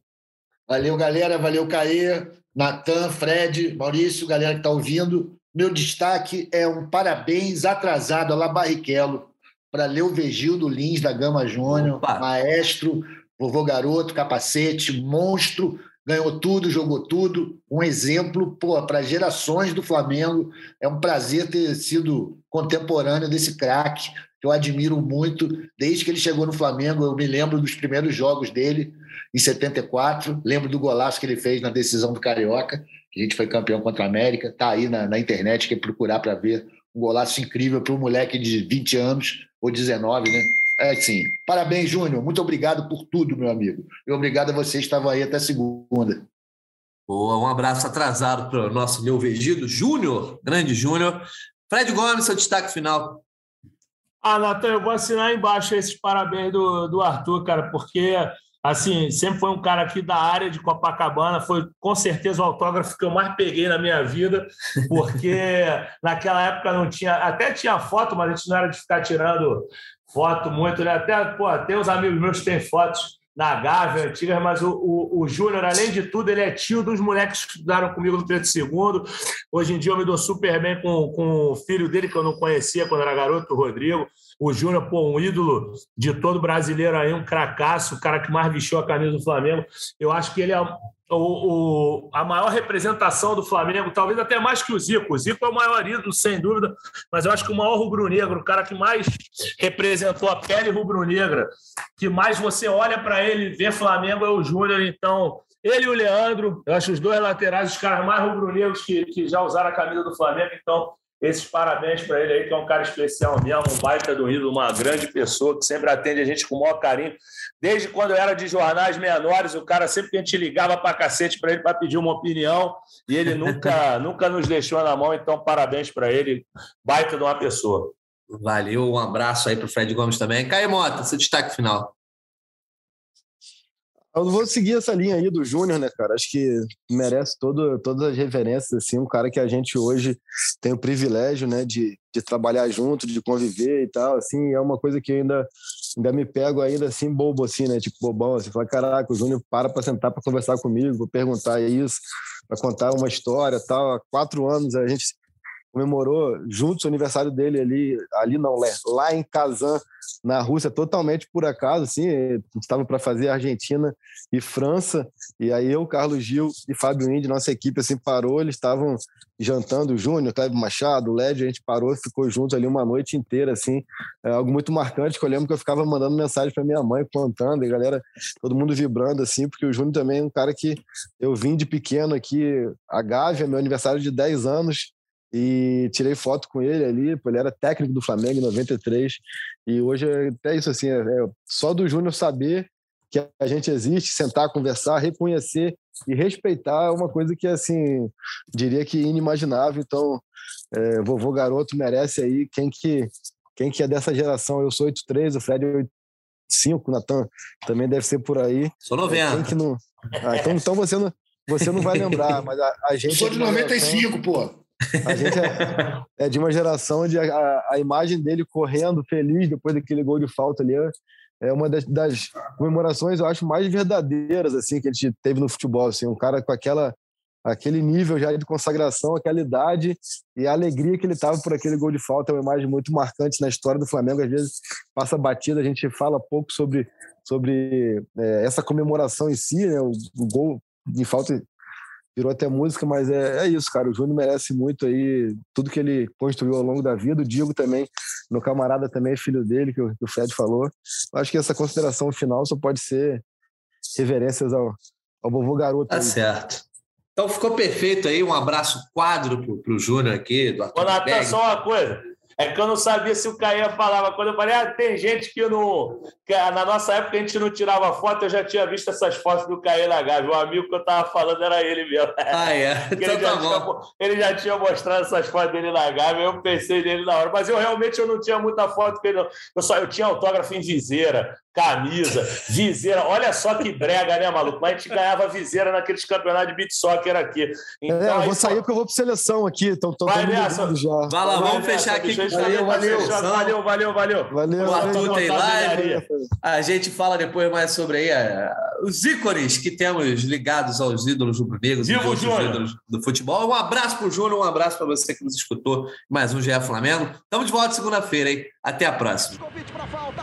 Valeu, galera. Valeu, Caê, Natan, Fred, Maurício, galera que está ouvindo. Meu destaque é um parabéns atrasado a La Barrichello para Leo Vegildo Lins da Gama Júnior, maestro, vovô garoto, capacete, monstro, ganhou tudo, jogou tudo, um exemplo para gerações do Flamengo. É um prazer ter sido contemporâneo desse craque, que eu admiro muito. Desde que ele chegou no Flamengo, eu me lembro dos primeiros jogos dele, em 74. Lembro do golaço que ele fez na decisão do Carioca, que a gente foi campeão contra a América. Está aí na, na internet, quem procurar para ver um golaço incrível para um moleque de 20 anos, ou 19, né? É assim. Parabéns, Júnior. Muito obrigado por tudo, meu amigo. E obrigado a vocês que estavam aí até segunda. Boa, um abraço atrasado para o nosso meu vegido, Júnior, grande Júnior. Fred Gomes, seu destaque final. Ah, Natan, eu vou assinar embaixo esses parabéns do, do Arthur, cara, porque assim, sempre foi um cara aqui da área de Copacabana, foi com certeza o autógrafo que eu mais peguei na minha vida, porque naquela época não tinha, até tinha foto, mas a gente não era de ficar tirando foto muito, né? Até, pô, tem uns amigos meus que têm fotos na Gávea antiga, mas o, o, o Júnior, além de tudo, ele é tio dos moleques que estudaram comigo no Pedro II. Hoje em dia eu me dou super bem com, com o filho dele, que eu não conhecia quando era garoto, o Rodrigo. O Júnior, pô, um ídolo de todo brasileiro aí, um cracaço, o cara que mais vestiu a camisa do Flamengo. Eu acho que ele é o, o, a maior representação do Flamengo, talvez até mais que o Zico. O Zico é o maior ídolo, sem dúvida, mas eu acho que o maior rubro-negro, o cara que mais representou a pele rubro-negra, que mais você olha para ele e vê Flamengo é o Júnior. Então, ele e o Leandro, eu acho os dois laterais, os caras mais rubro-negros que, que já usaram a camisa do Flamengo. Então, esses parabéns para ele aí, que é um cara especial mesmo, um baita do Rio, uma grande pessoa que sempre atende a gente com o maior carinho. Desde quando eu era de jornais menores, o cara sempre que a gente ligava para cacete para ele para pedir uma opinião e ele nunca, nunca nos deixou na mão. Então, parabéns para ele, baita de uma pessoa. Valeu, um abraço aí para o Fred Gomes também. Caio Mota, seu destaque final. Eu vou seguir essa linha aí do Júnior, né, cara? Acho que merece todo, todas as reverências, assim, um cara que a gente hoje tem o privilégio, né, de, de trabalhar junto, de conviver e tal, assim, é uma coisa que ainda, ainda me pego ainda, assim, bobo, assim, né, tipo bobão, assim, fala, caraca, o Júnior para para sentar para conversar comigo, vou perguntar isso, para contar uma história tal, há quatro anos a gente comemorou juntos o aniversário dele ali, ali não, lá em Kazan, na Rússia, totalmente por acaso, assim, estava para fazer Argentina e França, e aí eu, Carlos Gil e Fábio Indy, nossa equipe, assim, parou, eles estavam jantando, o Júnior, Cleber Machado, o Led, a gente parou, ficou junto ali uma noite inteira, assim, é algo muito marcante, que eu lembro que eu ficava mandando mensagem para minha mãe, contando, e galera, todo mundo vibrando, assim, porque o Júnior também é um cara que eu vim de pequeno aqui, a Gávea, meu aniversário de 10 anos, e tirei foto com ele ali, pô, ele era técnico do Flamengo em 93, e hoje é até isso assim, é, é só do Júnior saber que a gente existe, sentar, conversar, reconhecer e respeitar é uma coisa que, assim, diria que inimaginável, então, é, vovô garoto merece aí, quem que, quem que é dessa geração, eu sou 83, o Fred é 85, o Natan também deve ser por aí. Sou 90. Quem que não... Ah, então, então você não, você não vai lembrar, mas a, a gente... Eu sou de 95, geração... pô! A gente é, é, de uma geração onde a, a, imagem dele correndo feliz depois daquele gol de falta ali é uma das, das, comemorações, eu acho, mais verdadeiras assim que a gente teve no futebol. Assim, um cara com aquela aquele nível já de consagração, aquela idade e a alegria que ele estava por aquele gol de falta é uma imagem muito marcante na história do Flamengo. Às vezes passa batida, a gente fala pouco sobre, sobre é, essa comemoração em si, né? o, o gol de falta virou até música, mas é, é isso, cara. O Júnior merece muito aí tudo que ele construiu ao longo da vida. O Diego também, meu camarada também é filho dele, que o, que o Fred falou. Eu acho que essa consideração final só pode ser reverências ao, ao vovô garoto. Tá aí. certo. Então ficou perfeito aí. Um abraço quadro pro, pro Júnior aqui. Do Ô, Natan, só uma coisa. É que eu não sabia se o Caia falava. Quando eu falei, ah, tem gente que não. Que na nossa época a gente não tirava foto, eu já tinha visto essas fotos do Caia na Gávea. O amigo que eu tava falando era ele mesmo. Ah, é? Então ele, tá já tinha, ele já tinha mostrado essas fotos dele na Gávea, eu pensei nele na hora. Mas eu realmente eu não tinha muita foto com ele. não. Eu, só, eu tinha autógrafo em viseira, camisa, viseira. Olha só que brega, né, maluco? Mas a gente ganhava viseira naqueles campeonatos de beat soccer aqui. Então, É, eu aí, vou sair porque eu vou pra seleção aqui. Então, tô, Vai nessa. já. Vai lá, Vai vamos nessa, fechar aqui com o valeu, valeu, valeu, valeu, valeu, valeu. Valeu, O Arthur valeu. tem live. A gente fala depois mais sobre aí eh, os ícones que temos ligados aos ídolos rubro-negros e o Júnior! ídolos do futebol. Um abraço pro Júnior, um abraço para você que nos escutou. Mais um GE Flamengo. Estamos de volta segunda-feira, hein? Até a próxima. Convite para falta,